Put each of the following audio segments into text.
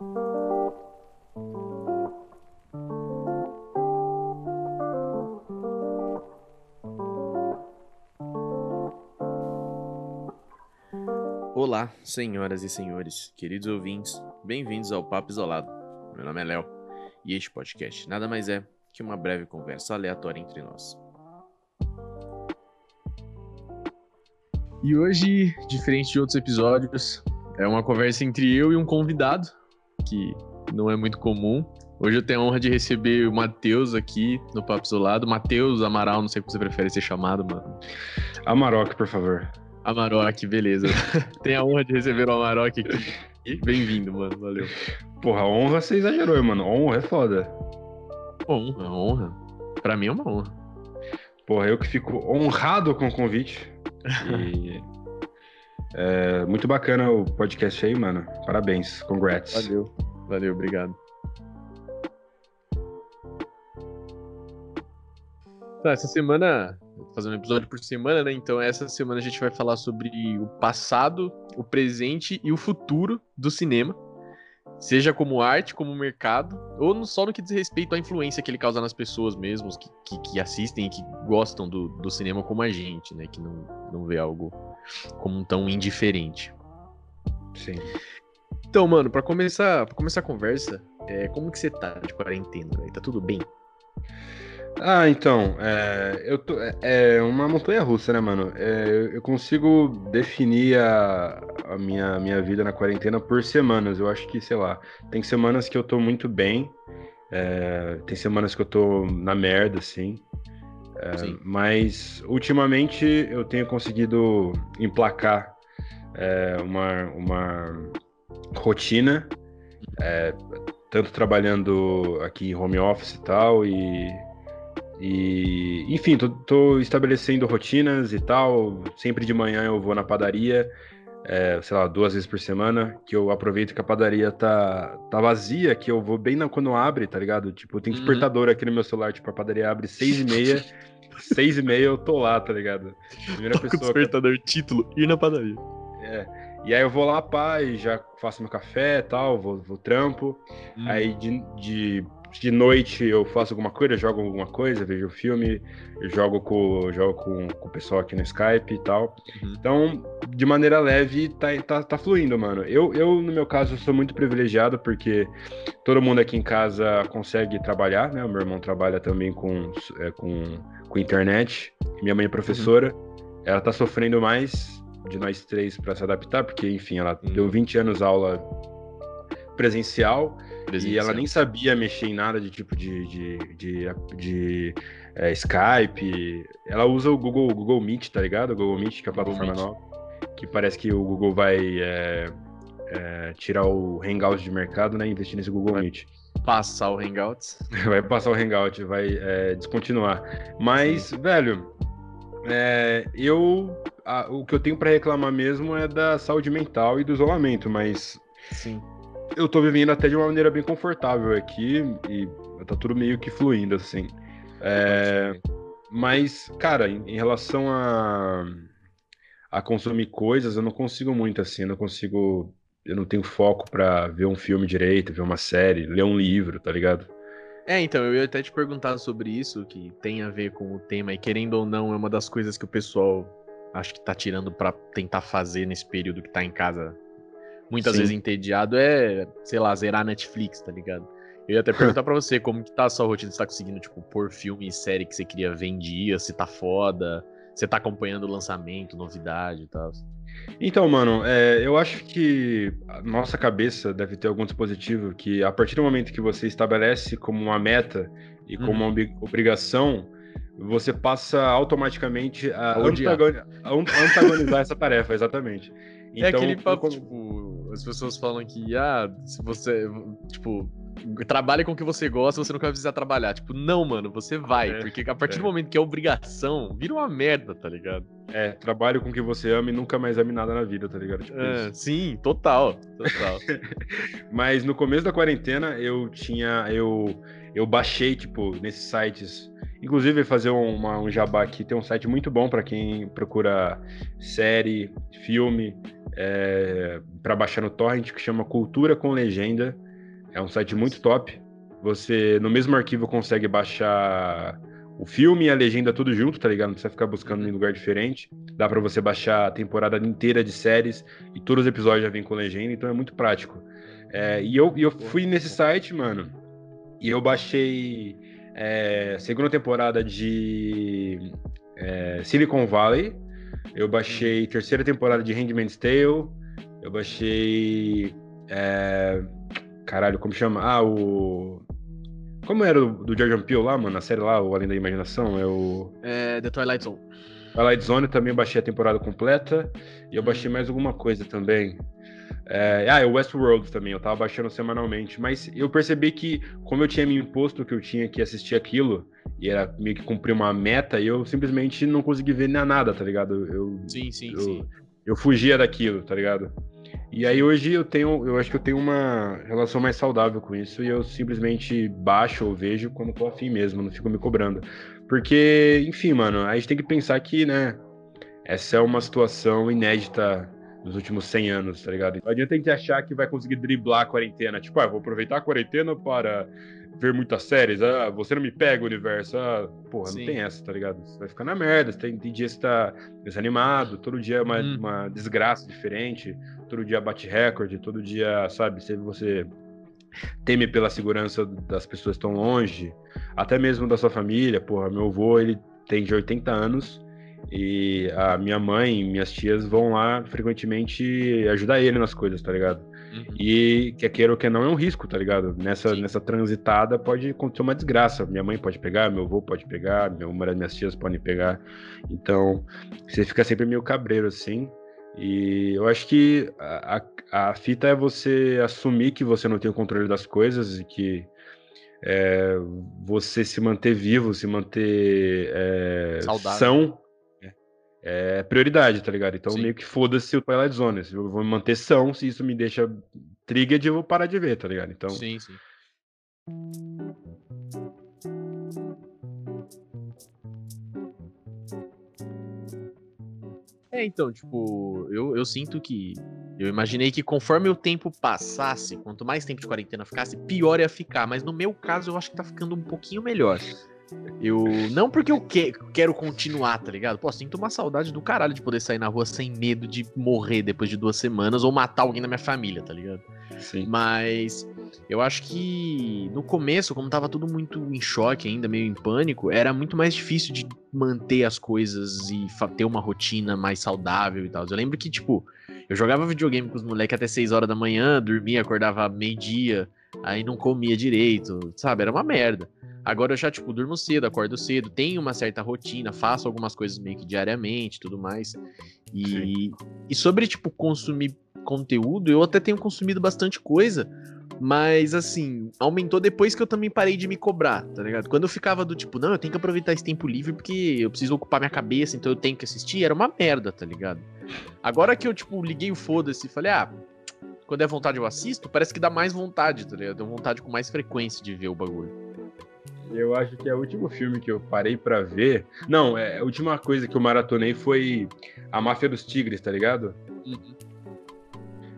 Olá, senhoras e senhores, queridos ouvintes, bem-vindos ao Papo Isolado. Meu nome é Léo e este podcast nada mais é que uma breve conversa aleatória entre nós. E hoje, diferente de outros episódios, é uma conversa entre eu e um convidado, que não é muito comum. Hoje eu tenho a honra de receber o Matheus aqui no Papo Isolado. Matheus Amaral, não sei como você prefere ser chamado, mano. Amarok, por favor. Amarok, beleza. tenho a honra de receber o Amarok aqui. Bem-vindo, mano. Valeu. Porra, honra você exagerou, mano. Honra é foda. Honra, honra. Pra mim é uma honra. Porra, eu que fico honrado com o convite. E é muito bacana o podcast aí, mano. Parabéns, congrats. Valeu, valeu, obrigado. Tá, essa semana, fazendo um episódio por semana, né? Então, essa semana a gente vai falar sobre o passado, o presente e o futuro do cinema. Seja como arte, como mercado, ou só no que diz respeito à influência que ele causa nas pessoas mesmos, que, que, que assistem e que gostam do, do cinema como a gente, né? Que não, não vê algo como tão indiferente. Sim. Então, mano, para começar, pra começar a conversa, é, como que você tá de quarentena? Véio? Tá tudo bem? Ah, então, é, eu tô, é, é uma montanha russa, né, mano? É, eu consigo definir a, a minha, minha vida na quarentena por semanas. Eu acho que, sei lá, tem semanas que eu tô muito bem, é, tem semanas que eu tô na merda, assim. É, mas, ultimamente, eu tenho conseguido emplacar é, uma, uma rotina, tanto trabalhando aqui em home office e tal, e e, enfim, tô, tô, estabelecendo rotinas e tal. Sempre de manhã eu vou na padaria, é, sei lá, duas vezes por semana, que eu aproveito que a padaria tá, tá vazia, que eu vou bem na, quando abre, tá ligado? Tipo, tem uhum. despertador aqui no meu celular, tipo, a padaria abre seis e meia, seis e meia eu tô lá, tá ligado? Primeira pessoa. despertador, que... título, ir na padaria. É. E aí eu vou lá, pá, e já faço meu café e tal, vou, vou trampo. Hum. Aí de, de de noite eu faço alguma coisa, jogo alguma coisa, vejo filme, jogo com, jogo com, com o pessoal aqui no Skype e tal. Uhum. Então, de maneira leve, tá, tá, tá fluindo, mano. Eu, eu, no meu caso, sou muito privilegiado porque todo mundo aqui em casa consegue trabalhar, né? O meu irmão trabalha também com, é, com, com internet. Minha mãe é professora. Uhum. Ela tá sofrendo mais de nós três para se adaptar, porque, enfim, ela uhum. deu 20 anos aula presencial Presencial. E ela nem sabia mexer em nada de tipo de, de, de, de é, Skype. Ela usa o Google, Google Meet, tá ligado? O Google Meet, que é a plataforma nova. Que parece que o Google vai é, é, tirar o Hangouts de mercado, né? Investir nesse Google vai Meet. Passar o Hangouts. vai passar o Hangout, vai é, descontinuar. Mas, Sim. velho, é, eu. A, o que eu tenho para reclamar mesmo é da saúde mental e do isolamento, mas. Sim eu tô vivendo até de uma maneira bem confortável aqui e tá tudo meio que fluindo, assim. É, mas, cara, em, em, relação a, a consumir coisas, eu não consigo muito, assim, eu não consigo. Eu não tenho foco para ver um filme direito, ver uma série, ler um livro, tá ligado? É, então, eu ia até te perguntar sobre isso, que tem a ver com o tema, e querendo ou não, é uma das coisas que o pessoal acho que tá tirando para tentar fazer nesse período que tá em casa muitas Sim. vezes entediado é, sei lá, zerar Netflix, tá ligado? Eu ia até perguntar pra você como que tá a sua rotina, você tá conseguindo, tipo, pôr filme e série que você queria ver em dia, se tá foda, você tá acompanhando o lançamento, novidade e tal. Então, mano, é, eu acho que a nossa cabeça deve ter algum dispositivo que, a partir do momento que você estabelece como uma meta e como uhum. uma obrigação, você passa automaticamente a, a antagonizar essa tarefa, exatamente. Então, é aquele papo, como... tipo, as pessoas falam que, ah, se você, tipo, trabalhe com o que você gosta, você nunca vai precisar trabalhar. Tipo, não, mano, você vai. É, porque a partir é. do momento que é obrigação, vira uma merda, tá ligado? É, trabalhe com o que você ama e nunca mais ame nada na vida, tá ligado? Tipo é, sim, total, total. Mas no começo da quarentena, eu tinha, eu, eu baixei, tipo, nesses sites... Inclusive, fazer uma, um jabá aqui, tem um site muito bom para quem procura série, filme, é, para baixar no torrent que chama Cultura com Legenda. É um site muito top. Você, no mesmo arquivo, consegue baixar o filme e a legenda tudo junto, tá ligado? Não precisa ficar buscando em lugar diferente. Dá para você baixar a temporada inteira de séries e todos os episódios já vêm com legenda, então é muito prático. É, e eu, eu fui nesse site, mano, e eu baixei é, segunda temporada de é, Silicon Valley, eu baixei terceira temporada de Handmaid's Tale, eu baixei. É, caralho, como chama? Ah, o. Como era o do Jordan Peele lá, mano? A série lá, o Além da Imaginação? É o. É The Twilight Zone. Twilight Zone também baixei a temporada completa. E eu baixei mais alguma coisa também. É, ah, é o Westworld também, eu tava baixando semanalmente. Mas eu percebi que, como eu tinha me imposto que eu tinha que assistir aquilo, e era meio que cumprir uma meta, eu simplesmente não consegui ver nada, tá ligado? Eu, sim, sim, eu, sim. Eu fugia daquilo, tá ligado? E aí hoje eu tenho, eu acho que eu tenho uma relação mais saudável com isso e eu simplesmente baixo ou vejo quando tô afim mesmo, não fico me cobrando. Porque, enfim, mano, a gente tem que pensar que, né, essa é uma situação inédita dos últimos 100 anos, tá ligado? Não adianta a gente achar que vai conseguir driblar a quarentena. Tipo, ah, vou aproveitar a quarentena para ver muitas séries. Ah, você não me pega universo. Ah, porra, Sim. não tem essa, tá ligado? Você vai ficar na merda. Tem, tem dia que você tá desanimado, todo dia é uma, hum. uma desgraça diferente, todo dia bate recorde, todo dia, sabe, se você teme pela segurança das pessoas estão longe, até mesmo da sua família. Porra, meu avô, ele tem de 80 anos e a minha mãe e minhas tias vão lá frequentemente ajudar ele nas coisas, tá ligado? Uhum. E quer queira ou que não é um risco, tá ligado? Nessa, nessa transitada pode acontecer uma desgraça. Minha mãe pode pegar, meu avô pode pegar, uma das minhas tias podem pegar. Então, você fica sempre meio cabreiro assim. E eu acho que a, a, a fita é você assumir que você não tem o controle das coisas e que é, você se manter vivo, se manter é, são é prioridade, tá ligado? Então Sim. meio que foda-se o Twilight Zone. Eu vou me manter são, se isso me deixa trigger, eu vou parar de ver, tá ligado? Então. Sim, sim. É, então, tipo, eu, eu sinto que. Eu imaginei que conforme o tempo passasse, quanto mais tempo de quarentena ficasse, pior ia ficar. Mas no meu caso, eu acho que tá ficando um pouquinho melhor. Eu. Não porque eu que, quero continuar, tá ligado? Pô, sinto uma saudade do caralho de poder sair na rua sem medo de morrer depois de duas semanas ou matar alguém da minha família, tá ligado? Sim. Mas eu acho que no começo, como tava tudo muito em choque ainda, meio em pânico, era muito mais difícil de manter as coisas e ter uma rotina mais saudável e tal. Eu lembro que, tipo, eu jogava videogame com os moleques até 6 horas da manhã, dormia, acordava meio-dia, aí não comia direito, sabe? Era uma merda. Agora eu já, tipo, durmo cedo, acordo cedo, tenho uma certa rotina, faço algumas coisas meio que diariamente tudo mais. E, e sobre, tipo, consumir conteúdo, eu até tenho consumido bastante coisa, mas assim, aumentou depois que eu também parei de me cobrar, tá ligado? Quando eu ficava do tipo, não, eu tenho que aproveitar esse tempo livre porque eu preciso ocupar minha cabeça, então eu tenho que assistir, era uma merda, tá ligado? Agora que eu, tipo, liguei o foda-se e falei, ah, quando é vontade eu assisto, parece que dá mais vontade, tá ligado? Deu vontade com mais frequência de ver o bagulho. Eu acho que é o último filme que eu parei para ver. Não, é, a última coisa que eu maratonei foi A Máfia dos Tigres, tá ligado? Uhum.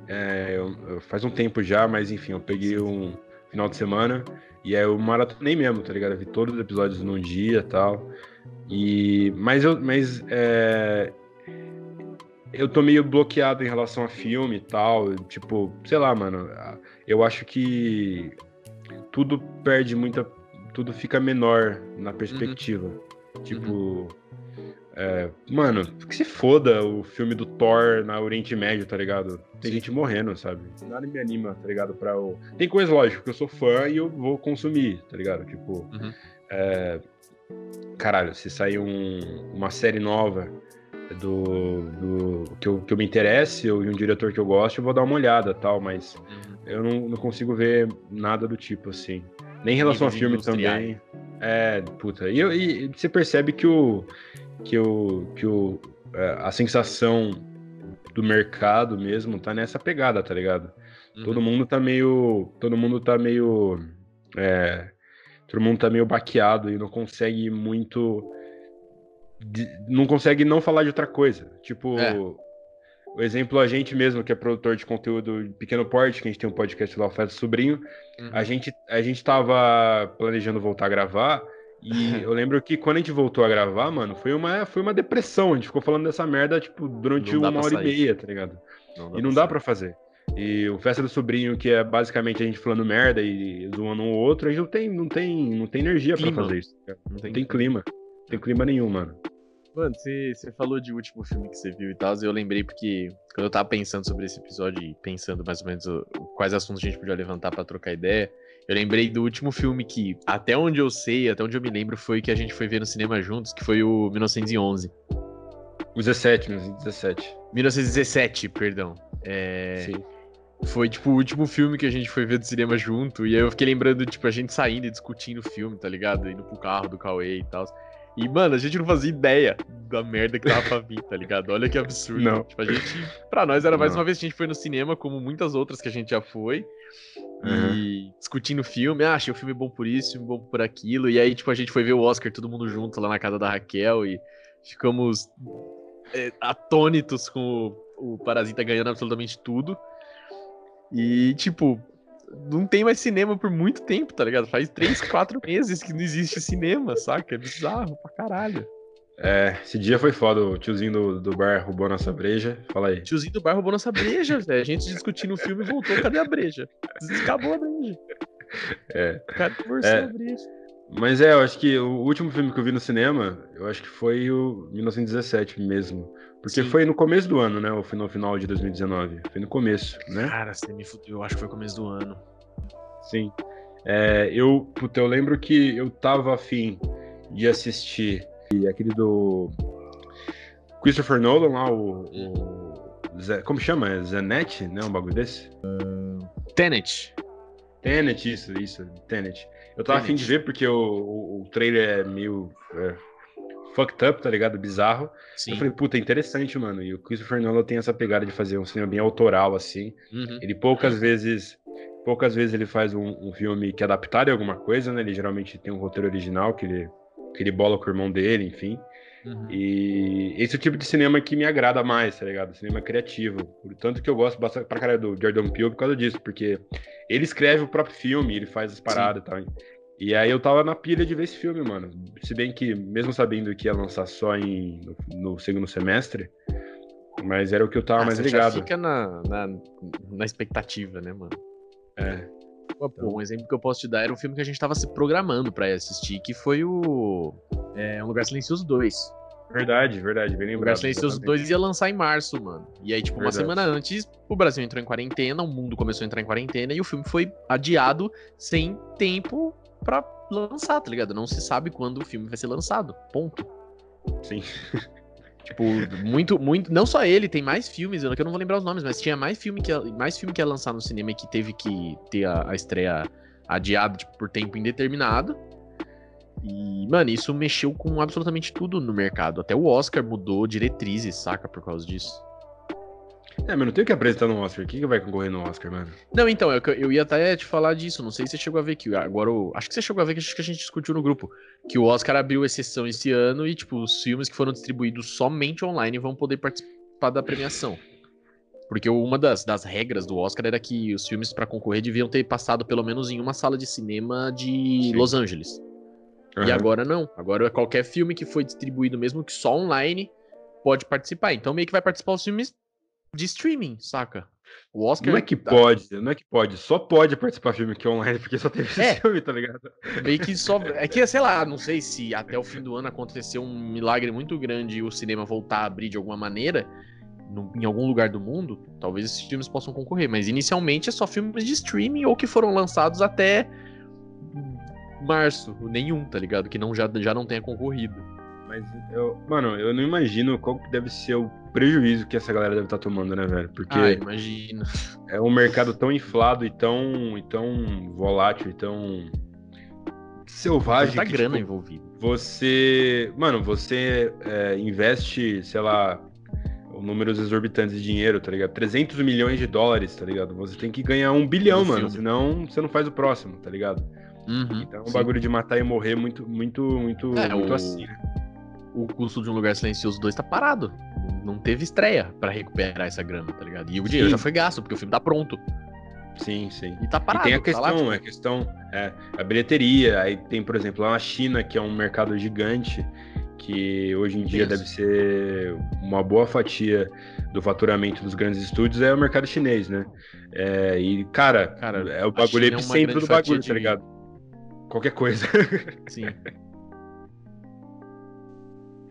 É, eu, eu, faz um tempo já, mas enfim, eu peguei um final de semana e aí eu maratonei mesmo, tá ligado? Eu vi todos os episódios num dia tal. E. Mas eu. Mas. É, eu tô meio bloqueado em relação a filme e tal. Tipo, sei lá, mano. Eu acho que tudo perde muita tudo fica menor na perspectiva. Uhum. Tipo, uhum. É, mano, que se foda o filme do Thor na Oriente Médio, tá ligado? Tem Sim. gente morrendo, sabe? Nada me anima, tá ligado? Pra o... Tem coisa, lógico, que eu sou fã e eu vou consumir, tá ligado? Tipo, uhum. é... caralho, se sair um, uma série nova do, do que, eu, que eu me interesse ou de um diretor que eu gosto, eu vou dar uma olhada tal, mas uhum. eu não, não consigo ver nada do tipo assim. Nem em relação a filme também. É, puta. E, e, você percebe que o. que o. que o. É, a sensação do mercado mesmo tá nessa pegada, tá ligado? Uhum. Todo mundo tá meio. Todo mundo tá meio. É, todo mundo tá meio baqueado e não consegue muito. Não consegue não falar de outra coisa. Tipo. É. o exemplo, a gente mesmo, que é produtor de conteúdo de pequeno porte, que a gente tem um podcast lá, o Festa Sobrinho, uhum. a, gente, a gente tava planejando voltar a gravar. E eu lembro que quando a gente voltou a gravar, mano, foi uma, foi uma depressão. A gente ficou falando dessa merda, tipo, durante uma hora sair. e meia, tá ligado? Não e não dá para fazer. E o Festa do Sobrinho, que é basicamente a gente falando merda e zoando um ou outro, a gente não tem, não tem, não tem energia para fazer isso. Não tem, não tem clima. Não tem clima nenhum, mano. Mano, você, falou de último filme que você viu e tal, e eu lembrei porque quando eu tava pensando sobre esse episódio e pensando mais ou menos o, quais assuntos a gente podia levantar para trocar ideia, eu lembrei do último filme que, até onde eu sei, até onde eu me lembro, foi que a gente foi ver no cinema juntos, que foi o 1911. O 17, 1917. 1917, perdão. É... Sim. Foi, tipo, o último filme que a gente foi ver do cinema junto. E aí eu fiquei lembrando, tipo, a gente saindo e discutindo o filme, tá ligado? Indo pro carro do Cauê e tal. E, mano, a gente não fazia ideia da merda que tava pra vir, tá ligado? Olha que absurdo. Não. Tipo, a gente. Pra nós era mais não. uma vez que a gente foi no cinema, como muitas outras que a gente já foi. Uhum. E discutindo o filme, ah, achei o filme bom por isso, bom por aquilo. E aí, tipo, a gente foi ver o Oscar todo mundo junto lá na casa da Raquel e ficamos é, atônitos com o, o Parasita ganhando absolutamente tudo. E, tipo, não tem mais cinema por muito tempo, tá ligado? Faz três, quatro meses que não existe cinema, saca? É bizarro pra caralho. É, esse dia foi foda. O tiozinho do, do bar roubou nossa breja. Fala aí. Tiozinho do bar roubou nossa breja, velho. A gente discutindo o filme e voltou. Cadê a breja? Acabou a breja. É. Cadê é. a breja? Mas é, eu acho que o último filme que eu vi no cinema, eu acho que foi o 1917 mesmo. Porque Sim. foi no começo do ano, né? Ou foi no final de 2019? Foi no começo, né? Cara, você me fudeu. Eu acho que foi começo do ano. Sim. É, eu, puta, eu lembro que eu tava afim de assistir aquele do Christopher Nolan lá, o. o Zé, como chama? É Zenet, né? Um bagulho desse? Uh, Tenet. Tenet, isso, isso, Tenet. Eu tava Tenet. afim de ver porque o, o, o trailer é meio. É, fucked up, tá ligado? Bizarro. Sim. Eu falei, puta, interessante, mano. E o Christopher Nolan tem essa pegada de fazer um cinema bem autoral, assim. Uhum. Ele poucas vezes. Poucas vezes ele faz um, um, filme que é adaptado em alguma coisa, né? Ele geralmente tem um roteiro original que ele, que ele bola com o irmão dele, enfim. Uhum. E esse é o tipo de cinema que me agrada mais, tá ligado? Cinema criativo. Tanto que eu gosto bastante pra caralho do Jordan Peele por causa disso, porque ele escreve o próprio filme, ele faz as paradas e tal. E aí eu tava na pilha de ver esse filme, mano. Se bem que, mesmo sabendo que ia lançar só em, no, no segundo semestre, mas era o que eu tava ah, mais você ligado. Já fica na, na, na, expectativa, né, mano? É. Pô, então... Um exemplo que eu posso te dar era um filme que a gente tava se programando pra assistir, que foi o é, Um Lugar Silencioso 2. Verdade, verdade, bem lembrado. O Lugar Silencioso 2 ia lançar em março, mano. E aí, tipo, verdade. uma semana antes, o Brasil entrou em quarentena, o mundo começou a entrar em quarentena e o filme foi adiado sem tempo pra lançar, tá ligado? Não se sabe quando o filme vai ser lançado. Ponto. Sim. tipo, muito, muito. Não só ele, tem mais filmes, eu não vou lembrar os nomes, mas tinha mais filme que, mais filme que ia lançar no cinema e que teve que ter a, a estreia adiada tipo, por tempo indeterminado. E, mano, isso mexeu com absolutamente tudo no mercado. Até o Oscar mudou diretrizes, saca, por causa disso. É, mas não tem o que apresentar no Oscar. Quem que vai concorrer no Oscar, mano? Não, então, eu, eu ia até te falar disso. Não sei se você chegou a ver que agora. acho que você chegou a ver que, que a gente discutiu no grupo. Que o Oscar abriu exceção esse ano e, tipo, os filmes que foram distribuídos somente online vão poder participar da premiação. Porque uma das, das regras do Oscar era que os filmes para concorrer deviam ter passado pelo menos em uma sala de cinema de Sim. Los Angeles. Uhum. E agora não. Agora qualquer filme que foi distribuído, mesmo que só online, pode participar. Então meio que vai participar os filmes de streaming, saca? O Oscar. Não é que tá... pode, não é que pode, só pode participar de filme que é online, porque só teve esse é, filme, tá ligado? Meio que só. É que, sei lá, não sei se até o fim do ano aconteceu um milagre muito grande e o cinema voltar a abrir de alguma maneira. No, em algum lugar do mundo, talvez esses filmes possam concorrer, mas inicialmente é só filmes de streaming ou que foram lançados até março, nenhum, tá ligado? Que não já, já não tenha concorrido. Mas eu, mano, eu não imagino qual que deve ser o prejuízo que essa galera deve estar tá tomando, né, velho? Porque ah, imagino. É um mercado tão inflado e tão, e tão volátil e tão selvagem. Muita grana tipo, envolvida. Você, mano, você é, investe, sei lá, números exorbitantes de dinheiro, tá ligado? 300 milhões de dólares, tá ligado? Você tem que ganhar um bilhão, mano, filme. senão você não faz o próximo, tá ligado? Uhum, então é um sim. bagulho de matar e morrer muito, muito, muito, é, muito o... assim, né? O custo de um lugar silencioso 2 tá parado. não teve estreia para recuperar essa grana, tá ligado? E o dinheiro sim. já foi gasto, porque o filme tá pronto. Sim, sim. E tá parado. E tem a questão, tá lá, tipo... a questão, é, a bilheteria, aí tem, por exemplo, lá na China, que é um mercado gigante, que hoje em dia Isso. deve ser uma boa fatia do faturamento dos grandes estúdios, é o mercado chinês, né? É, e, cara, cara, é o bagulho epicentro é do bagulho, tá ligado? Qualquer coisa. Sim.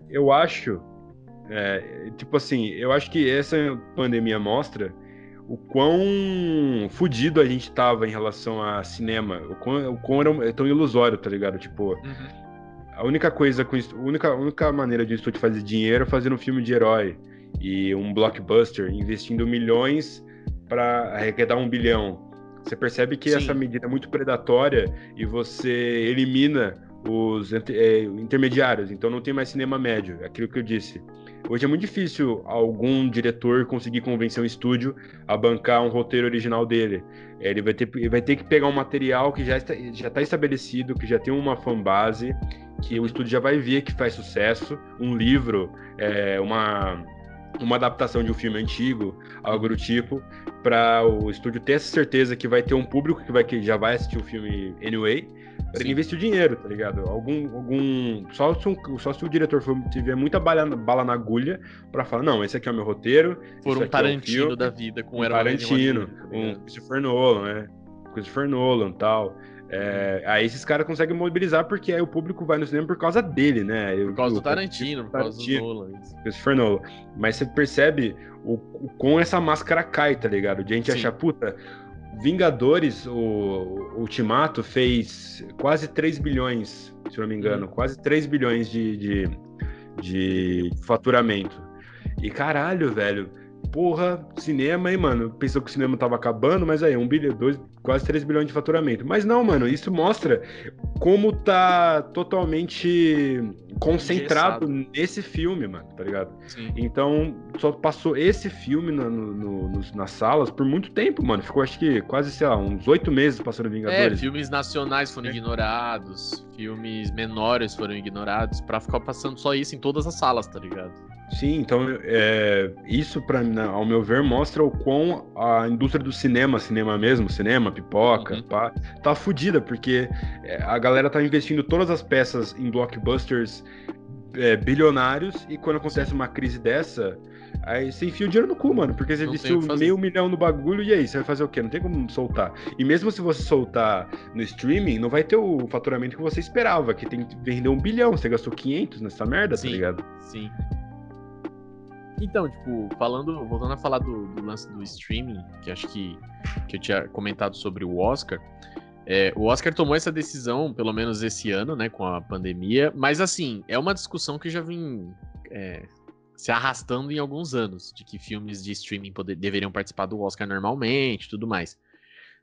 eu acho, é, tipo assim, eu acho que essa pandemia mostra o quão fudido a gente tava em relação a cinema, o quão, o quão era tão ilusório, tá ligado? Tipo, uhum. a única coisa, com, a única, a única maneira de um estúdio fazer dinheiro é fazer um filme de herói e um blockbuster, investindo milhões para arrecadar um bilhão. Você percebe que Sim. essa medida é muito predatória e você elimina os é, intermediários, então não tem mais cinema médio, é aquilo que eu disse. Hoje é muito difícil algum diretor conseguir convencer um estúdio a bancar um roteiro original dele. Ele vai ter, ele vai ter que pegar um material que já está, já está estabelecido, que já tem uma fanbase, que o estúdio já vai ver que faz sucesso, um livro, é, uma, uma adaptação de um filme antigo, algo do tipo, para o estúdio ter essa certeza que vai ter um público que, vai, que já vai assistir o filme anyway, para investir o dinheiro, tá ligado? Algum. algum só, se um, só se o diretor for, tiver muita bala, bala na agulha para falar, não, esse aqui é o meu roteiro. For um Tarantino é um da vida, com um Tarantino, tá um Christopher Nolan, né? Christopher Nolan tal. É, aí esses caras conseguem mobilizar porque aí o público vai no cinema por causa dele, né? Por causa do Tarantino, por causa do Nolan. Christopher Nolan. Mas você percebe o, o, com essa máscara cai, tá ligado? De a gente Sim. achar, puta, Vingadores, o Ultimato, fez quase 3 bilhões, se não me engano, hum. quase 3 bilhões de, de, de faturamento. E caralho, velho, porra, cinema, hein, mano? Pensou que o cinema tava acabando, mas aí, um bilhão, dois, quase 3 bilhões de faturamento. Mas não, mano, isso mostra como tá totalmente concentrado Engessado. nesse filme, mano, tá ligado? Sim. Então, só passou esse filme no, no, no, nas salas por muito tempo, mano. Ficou, acho que, quase, sei lá, uns oito meses passando Vingadores. É, filmes nacionais foram é. ignorados, filmes menores foram ignorados, pra ficar passando só isso em todas as salas, tá ligado? Sim, então é, isso, pra, ao meu ver, mostra o quão a indústria do cinema, cinema mesmo, cinema, pipoca, uhum. pá, tá fodida, porque é, a galera tá investindo todas as peças em blockbusters é, bilionários, e quando acontece uma crise dessa, aí você enfia o dinheiro no cu, mano, porque você investiu meio milhão no bagulho, e aí, você vai fazer o quê? Não tem como soltar. E mesmo se você soltar no streaming, não vai ter o faturamento que você esperava, que tem que vender um bilhão, você gastou 500 nessa merda, tá sim, tá ligado? Sim. Então, tipo, falando, voltando a falar do, do, lance do streaming, que acho que, que eu tinha comentado sobre o Oscar. É, o Oscar tomou essa decisão, pelo menos esse ano, né, com a pandemia, mas assim, é uma discussão que já vem é, se arrastando em alguns anos, de que filmes de streaming poder, deveriam participar do Oscar normalmente tudo mais.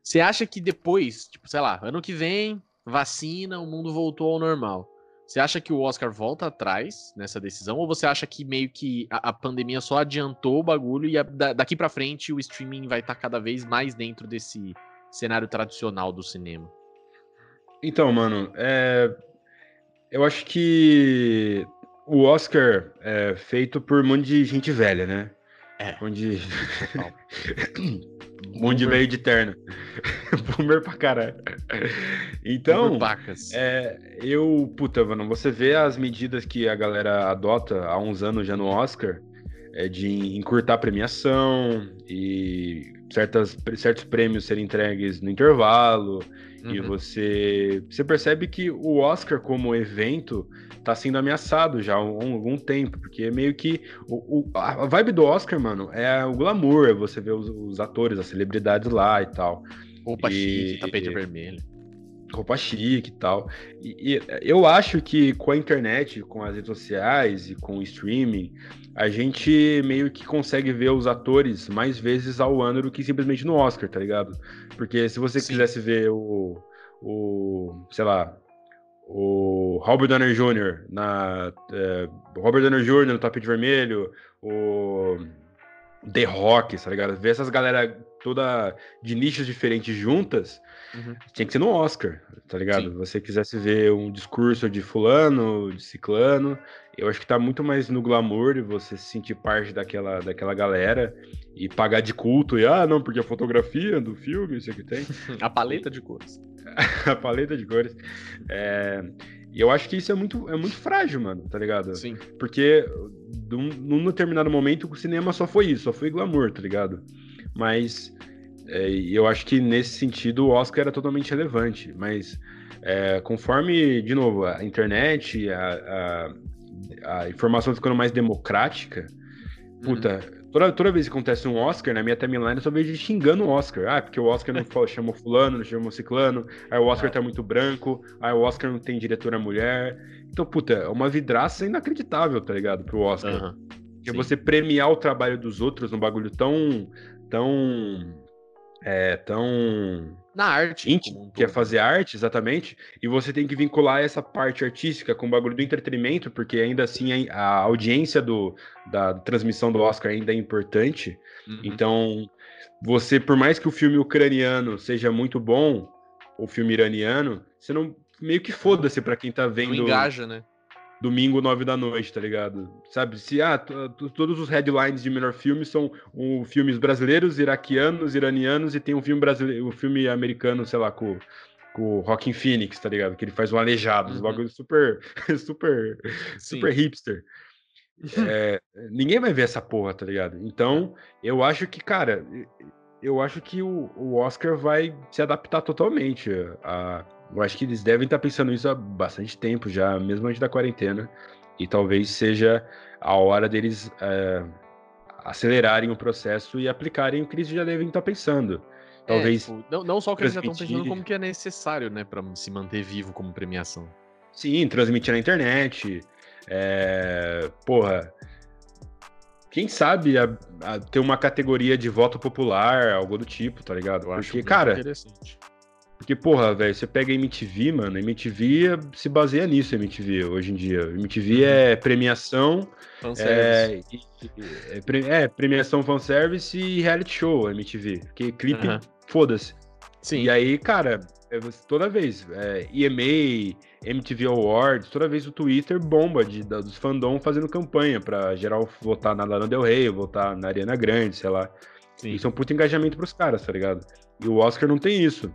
Você acha que depois, tipo, sei lá, ano que vem, vacina, o mundo voltou ao normal. Você acha que o Oscar volta atrás nessa decisão? Ou você acha que meio que a, a pandemia só adiantou o bagulho e a, da, daqui para frente o streaming vai estar tá cada vez mais dentro desse cenário tradicional do cinema? Então, mano, é... eu acho que o Oscar é feito por um monte de gente velha, né? É. Onde. um monte de velho de terno. Boomer pra caralho. Então, é, eu, puta, mano, você vê as medidas que a galera adota há uns anos já no Oscar, é de encurtar a premiação e certas, certos prêmios serem entregues no intervalo. Uhum. E você, você percebe que o Oscar como evento tá sendo ameaçado já há algum tempo, porque é meio que o, o, a vibe do Oscar, mano, é o glamour, é você ver os, os atores, as celebridades lá e tal. Roupa e, chique, tapete e, vermelho. Roupa chique e tal. E, e, eu acho que com a internet, com as redes sociais e com o streaming, a gente meio que consegue ver os atores mais vezes ao ano do que simplesmente no Oscar, tá ligado? Porque se você Sim. quisesse ver o, o, sei lá, o Robert Downey Jr. na é, Robert Downey Jr. no tapete vermelho, o The Rock, tá ligado? Ver essas galera toda de nichos diferentes juntas, uhum. tinha que ser no Oscar, tá ligado? Se você quisesse ver um discurso de fulano, de ciclano, eu acho que tá muito mais no glamour de você se sentir parte daquela, daquela galera e pagar de culto e, ah, não, porque a fotografia do filme, isso aqui tem. a paleta de cores. a paleta de cores. É... E eu acho que isso é muito, é muito frágil, mano, tá ligado? Sim. Porque num determinado momento o cinema só foi isso, só foi glamour, tá ligado? Mas é, eu acho que nesse sentido o Oscar era totalmente relevante. Mas é, conforme, de novo, a internet, a, a, a informação ficando mais democrática, puta, uhum. Toda, toda vez que acontece um Oscar, na minha timeline, eu só vejo xingando o Oscar. Ah, porque o Oscar não chamou fulano, não chamou ciclano, aí o Oscar tá muito branco, aí o Oscar não tem diretora mulher. Então, puta, é uma vidraça inacreditável, tá ligado, pro Oscar. Uhum. Porque você premiar o trabalho dos outros num bagulho tão. tão. É, tão na arte. Íntimo, que é fazer arte, exatamente. E você tem que vincular essa parte artística com o bagulho do entretenimento, porque ainda assim a, audiência do, da transmissão do Oscar ainda é importante. Uhum. Então, você, por mais que o filme ucraniano seja muito bom, ou filme iraniano, você não. Meio que foda-se para quem tá vendo. Não engaja, né? Domingo, nove da noite, tá ligado? Sabe? Se ah, todos os headlines de melhor filme são um, filmes brasileiros, iraquianos, iranianos e tem um filme brasileiro, um filme americano, sei lá, com, com o Rockin' Phoenix, tá ligado? Que ele faz um aleijado, uhum. um bagulho super, super, Sim. super hipster. É, ninguém vai ver essa porra, tá ligado? Então, eu acho que, cara, eu acho que o, o Oscar vai se adaptar totalmente a eu acho que eles devem estar pensando nisso há bastante tempo já, mesmo antes da quarentena. E talvez seja a hora deles é, acelerarem o processo e aplicarem o que eles já devem estar pensando. É, talvez. É, tipo, não, não só o que transmitir... eles já estão pensando, como que é necessário, né, para se manter vivo como premiação. Sim, transmitir na internet. É, porra. Quem sabe a, a, ter uma categoria de voto popular, algo do tipo, tá ligado? Eu Porque, cara. Interessante porque, porra, velho, você pega a MTV, mano, a MTV se baseia nisso, a MTV, hoje em dia. A MTV uhum. é premiação. É, é, é, premiação fanservice e reality show, a MTV. Porque clipe, uhum. foda-se. Sim. E aí, cara, é, toda vez, é, EMA, MTV Awards, toda vez o Twitter bomba de, da, dos fandom fazendo campanha pra geral votar na Lana Del Rey, votar na Ariana Grande, sei lá. Sim. Isso é um puto engajamento pros caras, tá ligado? E o Oscar não tem isso.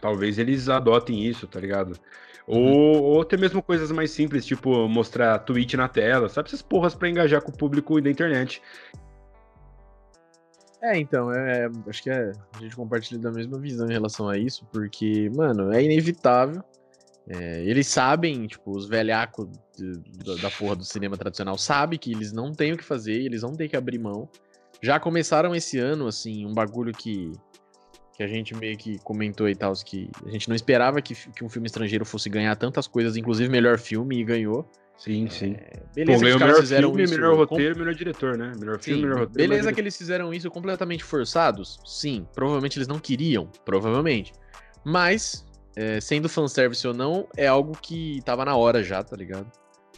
Talvez eles adotem isso, tá ligado? Ou, uhum. ou até mesmo coisas mais simples, tipo mostrar tweet na tela, sabe? Essas porras pra engajar com o público da internet. É, então, é, acho que é, a gente compartilha da mesma visão em relação a isso, porque, mano, é inevitável. É, eles sabem, tipo, os velhacos da porra do cinema tradicional sabem que eles não têm o que fazer, eles vão ter que abrir mão. Já começaram esse ano, assim, um bagulho que que a gente meio que comentou e tal, que a gente não esperava que, que um filme estrangeiro fosse ganhar tantas coisas, inclusive melhor filme, e ganhou. Sim, é, sim. Beleza, Pô, que os caras fizeram filme, isso. Melhor roteiro, com... melhor diretor, né? Melhor filme, sim, melhor roteiro. Beleza que eles fizeram isso completamente forçados? Sim. Provavelmente eles não queriam, provavelmente. Mas, é, sendo fanservice ou não, é algo que tava na hora já, tá ligado?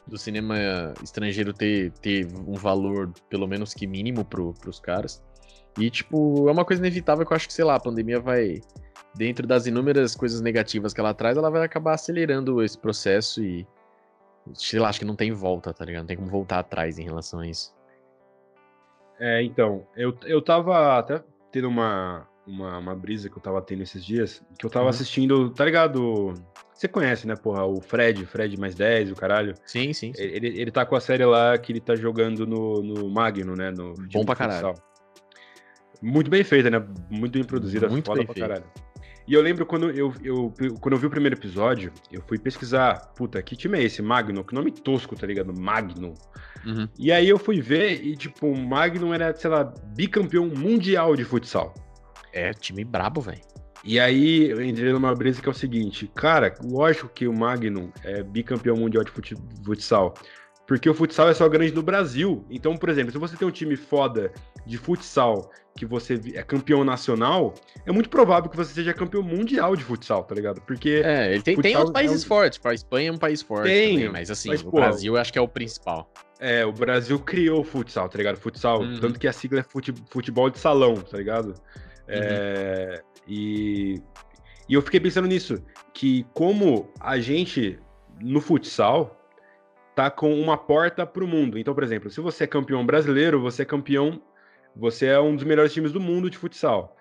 Do cinema estrangeiro ter, ter um valor, pelo menos que mínimo pro, pros caras. E, tipo, é uma coisa inevitável que eu acho que, sei lá, a pandemia vai, dentro das inúmeras coisas negativas que ela traz, ela vai acabar acelerando esse processo e, sei lá, acho que não tem volta, tá ligado? Não tem como voltar atrás em relação a isso. É, então, eu, eu tava até tendo uma, uma, uma brisa que eu tava tendo esses dias, que eu tava uhum. assistindo, tá ligado? Você conhece, né, porra, o Fred, Fred mais 10, o caralho. Sim, sim. sim. Ele, ele tá com a série lá que ele tá jogando no, no Magno, né? No Bom pra caralho. Muito bem feita, né? Muito bem produzida, Muito foda bem pra caralho. E eu lembro quando eu, eu, quando eu vi o primeiro episódio, eu fui pesquisar, puta, que time é esse? Magno? Que nome tosco, tá ligado? Magno. Uhum. E aí eu fui ver e, tipo, o Magno era, sei lá, bicampeão mundial de futsal. É, time brabo, velho. E aí eu entrei numa brisa que é o seguinte, cara, lógico que o Magnum é bicampeão mundial de futsal. Porque o futsal é só grande no Brasil. Então, por exemplo, se você tem um time foda de futsal que você é campeão nacional, é muito provável que você seja campeão mundial de futsal, tá ligado? Porque. É, ele tem, tem outros países é um... fortes. Tipo, a Espanha é um país forte tem, também, mas assim, mas, o pô, Brasil eu acho que é o principal. É, o Brasil criou o futsal, tá ligado? Futsal, uhum. tanto que a sigla é futebol de salão, tá ligado? É, uhum. É, e, e eu fiquei pensando nisso, que como a gente, no futsal, tá com uma porta pro mundo. Então, por exemplo, se você é campeão brasileiro, você é campeão você é um dos melhores times do mundo de futsal.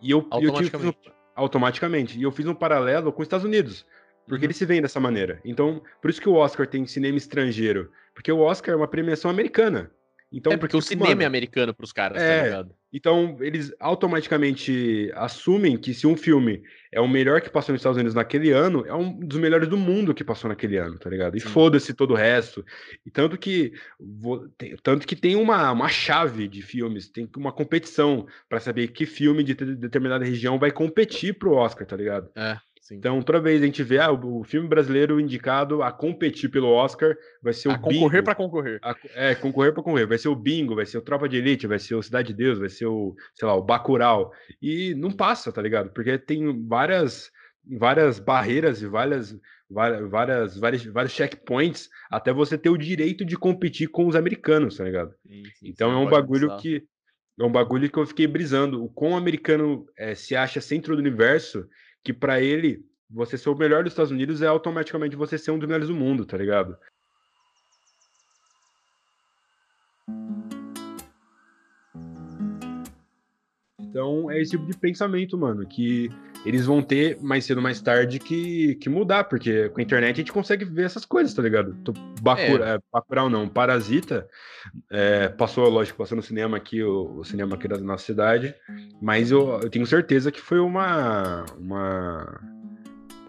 E eu, automaticamente. Eu tive, automaticamente. E eu fiz um paralelo com os Estados Unidos. Porque uhum. eles se veem dessa maneira. Então, por isso que o Oscar tem cinema estrangeiro. Porque o Oscar é uma premiação americana. Então, é porque tipo, o cinema mano, é americano pros caras, tá é, tá ligado? Então, eles automaticamente assumem que se um filme é o melhor que passou nos Estados Unidos naquele ano, é um dos melhores do mundo que passou naquele ano, tá ligado? E foda-se todo o resto. E tanto que tanto que tem uma, uma chave de filmes, tem uma competição para saber que filme de determinada região vai competir pro Oscar, tá ligado? É. Sim. Então, toda vez a gente vê ah, o filme brasileiro indicado a competir pelo Oscar, vai ser o a concorrer para concorrer. A, é, concorrer para concorrer. Vai ser o Bingo, vai ser o Tropa de Elite, vai ser o Cidade de Deus, vai ser o, sei lá, o Bacurau. E não passa, tá ligado? Porque tem várias várias barreiras e várias, várias, várias, vários, checkpoints até você ter o direito de competir com os americanos, tá ligado? Sim, sim, então é um bagulho pensar. que é um bagulho que eu fiquei brisando. O quão o americano é, se acha centro do universo que para ele, você ser o melhor dos Estados Unidos é automaticamente você ser um dos melhores do mundo, tá ligado? Então é esse tipo de pensamento, mano, que eles vão ter mais cedo ou mais tarde que, que mudar, porque com a internet a gente consegue ver essas coisas, tá ligado? Bacura, é. é Bacurau não, Parasita, é, passou, lógico, passou no cinema aqui, o, o, cinema aqui da nossa cidade, mas eu, eu tenho certeza que foi uma, uma,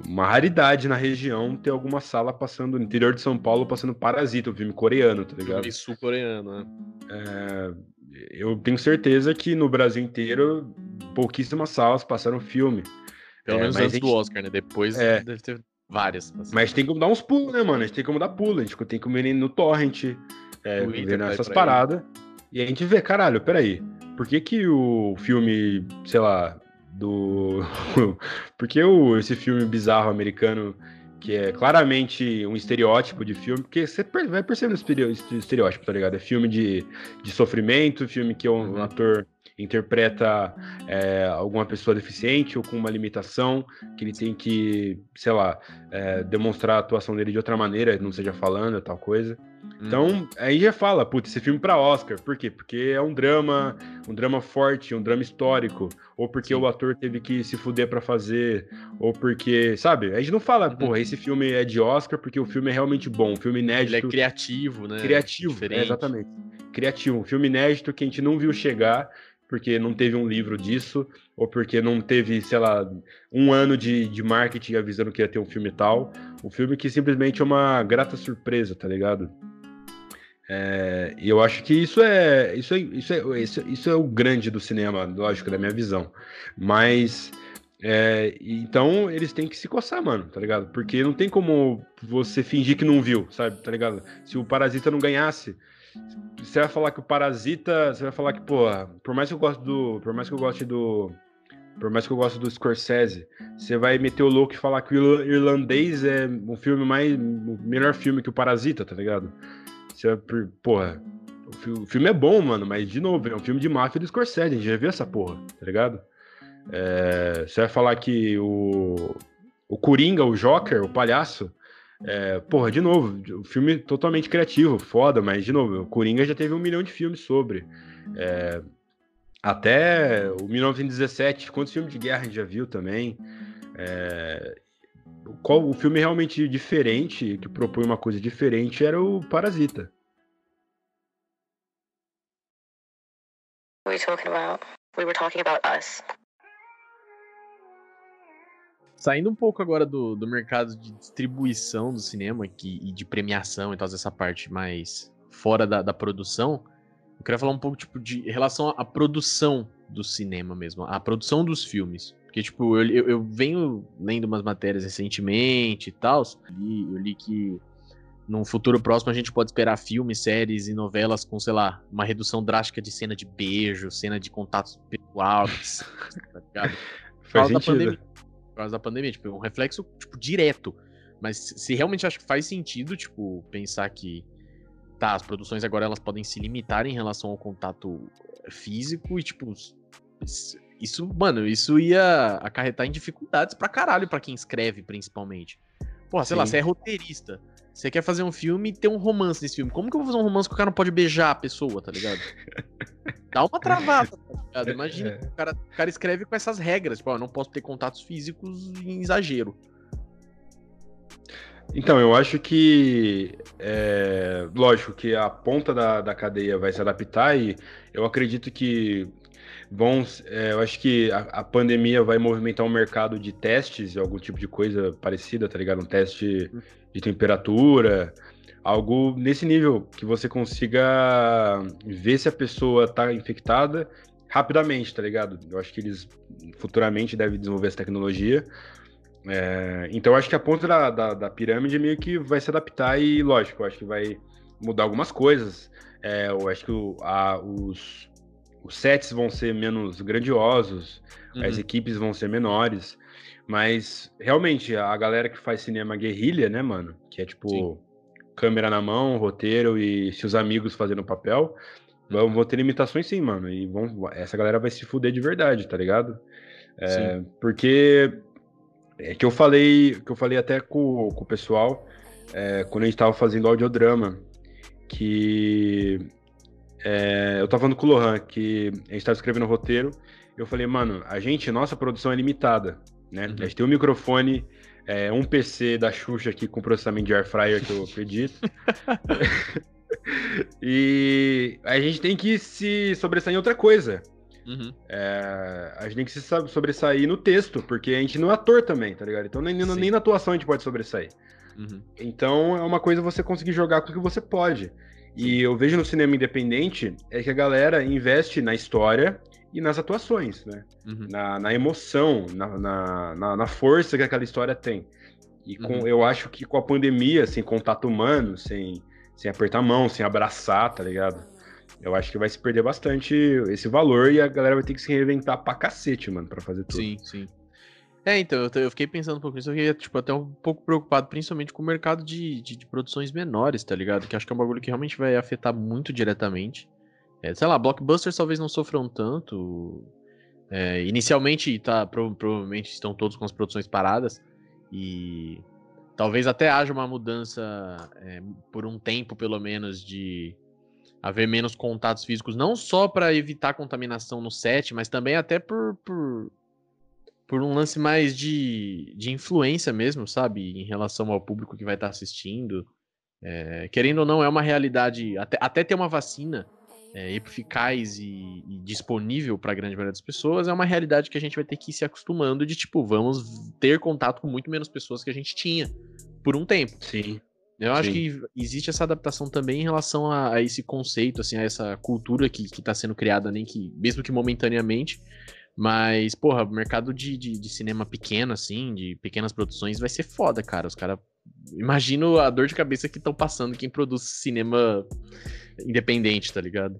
uma raridade na região ter alguma sala passando, no interior de São Paulo, passando Parasita, o um filme coreano, tá ligado? Filme sul-coreano, né? É, eu tenho certeza que no Brasil inteiro pouquíssimas salas passaram filme. Pelo é, menos antes gente... do Oscar, né? Depois é. deve ter várias. Assim. Mas tem como dar uns pulos, né, mano? A gente tem como dar pulo. A gente tem como ir no Torrent, é, ver nessas paradas. E a gente vê, caralho, peraí. Por que que o filme, sei lá, do... Por que o, esse filme bizarro americano que é claramente um estereótipo de filme, porque você vai percebendo esse estereótipo, tá ligado? É filme de, de sofrimento, filme que um, um uhum. ator interpreta é, alguma pessoa deficiente ou com uma limitação, que ele tem que, sei lá, é, demonstrar a atuação dele de outra maneira, não seja falando, tal coisa. Então, uhum. aí já fala, putz, esse filme para Oscar. Por quê? Porque é um drama, um drama forte, um drama histórico, ou porque Sim. o ator teve que se fuder para fazer, ou porque, sabe? A gente não fala, uhum. porra, esse filme é de Oscar porque o filme é realmente bom, um filme inédito. Ele é criativo, né? Criativo, é, exatamente. Criativo, um filme inédito que a gente não viu chegar porque não teve um livro disso, ou porque não teve, sei lá, um ano de, de marketing avisando que ia ter um filme tal. Um filme que simplesmente é uma grata surpresa, tá ligado? É, eu acho que isso é, isso é, isso é, isso, isso é o grande do cinema, lógico, da minha visão. Mas é, então eles têm que se coçar, mano, tá ligado? Porque não tem como você fingir que não viu, sabe? Tá ligado? Se o Parasita não ganhasse, você vai falar que o Parasita, você vai falar que, pô, por mais que eu goste do, por mais que eu goste do, por mais que eu goste do Scorsese, você vai meter o louco e falar que o Irlandês é um filme mais, o melhor filme que o Parasita, tá ligado? Você porra, o filme é bom, mano, mas de novo, é um filme de máfia do Scorsese, a gente já viu essa porra, tá ligado? É, você vai falar que o, o Coringa, o Joker, o palhaço, é, porra, de novo, o filme totalmente criativo, foda, mas de novo, o Coringa já teve um milhão de filmes sobre. É, até o 1917, quantos filmes de guerra a gente já viu também? É, qual o filme realmente diferente, que propõe uma coisa diferente, era o Parasita. You talking about? We were talking about us. Saindo um pouco agora do, do mercado de distribuição do cinema que, e de premiação e tal, essa parte mais fora da, da produção, eu queria falar um pouco, tipo, de relação à produção do cinema mesmo, a produção dos filmes. Porque, tipo, eu, eu, eu venho lendo umas matérias recentemente e tal, eu li que num futuro próximo a gente pode esperar filmes, séries e novelas com, sei lá, uma redução drástica de cena de beijo, cena de contatos pessoais, tá ligado? Por causa da pandemia. Por causa da pandemia, tipo, um reflexo, tipo, direto. Mas se realmente acho que faz sentido, tipo, pensar que tá, as produções agora elas podem se limitar em relação ao contato físico e, tipo, isso, mano, isso ia acarretar em dificuldades pra caralho pra quem escreve, principalmente. Porra, sei lá, Sim. você é roteirista. Você quer fazer um filme e ter um romance nesse filme. Como que eu vou fazer um romance que o cara não pode beijar a pessoa, tá ligado? Dá uma travada, tá ligado? Imagina, É. o, cara, o cara escreve com essas regras. Tipo, ó, eu não posso ter contatos físicos em exagero. Então, eu acho que. é, lógico que a ponta da, da cadeia vai se adaptar e eu acredito que vão. é, eu acho que a, a pandemia vai movimentar um mercado de testes, algum tipo de coisa parecida, tá ligado? Um teste de temperatura, algo nesse nível, que você consiga ver se a pessoa tá infectada rapidamente, tá ligado? Eu acho que eles futuramente devem desenvolver essa tecnologia. É, então eu acho que a ponta da, da, da pirâmide meio que vai se adaptar e, lógico, eu acho que vai mudar algumas coisas. É, eu acho que o- a- os, os sets vão ser menos grandiosos, as Uhum. equipes vão ser menores, mas realmente a galera que faz cinema guerrilha, né, mano? Que é tipo Sim. câmera na mão, roteiro e seus amigos fazendo papel, vão, vão ter limitações sim, mano. E vão, essa galera vai se fuder de verdade, tá ligado? É, porque é que eu falei, que eu falei até com, com o pessoal é, quando a gente tava fazendo audiodrama, que é, eu tava falando com o Lohan, que a gente tava escrevendo o roteiro, eu falei, mano, a gente, nossa produção é limitada, né? Uhum. A gente tem um microfone, é, um PC da Xuxa aqui com processamento de air fryer, que eu acredito. e a gente tem que se sobressair em outra coisa. Uhum. É, a gente tem que se sa- sobressair no texto, porque a gente não é ator também, tá ligado? Então nem, nem na atuação a gente pode sobressair. Uhum. Então é uma coisa você conseguir jogar com o que você pode. E eu vejo no cinema independente é que a galera investe na história e nas atuações, né? Uhum. Na, na emoção, na, na, na- força que aquela história tem. E com, Uhum. eu acho que com a pandemia, sem contato humano, sem, sem apertar a mão, sem abraçar, tá ligado? Eu acho que vai se perder bastante esse valor e a galera vai ter que se reinventar pra cacete, mano, pra fazer tudo. Sim, sim. É, então, eu, eu fiquei pensando um pouco nisso, eu fiquei, tipo, até um pouco preocupado, principalmente com o mercado de, de, de produções menores, tá ligado? Que acho que é um bagulho que realmente vai afetar muito diretamente. É, sei lá, blockbusters talvez não sofram tanto. É, inicialmente, tá, pro- provavelmente estão todos com as produções paradas. E talvez até haja uma mudança é, por um tempo, pelo menos, de haver menos contatos físicos, não só para evitar contaminação no set, mas também até por, por, por um lance mais de, de influência mesmo, sabe? Em relação ao público que vai estar assistindo. É, querendo ou não, é uma realidade. Até, até ter uma vacina é, eficaz e, e disponível para a grande maioria das pessoas, é uma realidade que a gente vai ter que ir se acostumando de, tipo, vamos ter contato com muito menos pessoas que a gente tinha por um tempo. Sim. Eu acho Sim. que existe essa adaptação também em relação a, a esse conceito, assim, a essa cultura que, que tá sendo criada, nem que, mesmo que momentaneamente. Mas, porra, o mercado de, de, de cinema pequeno, assim, de pequenas produções, vai ser foda, cara. Os caras. Imagino a dor de cabeça que estão passando quem produz cinema independente, tá ligado?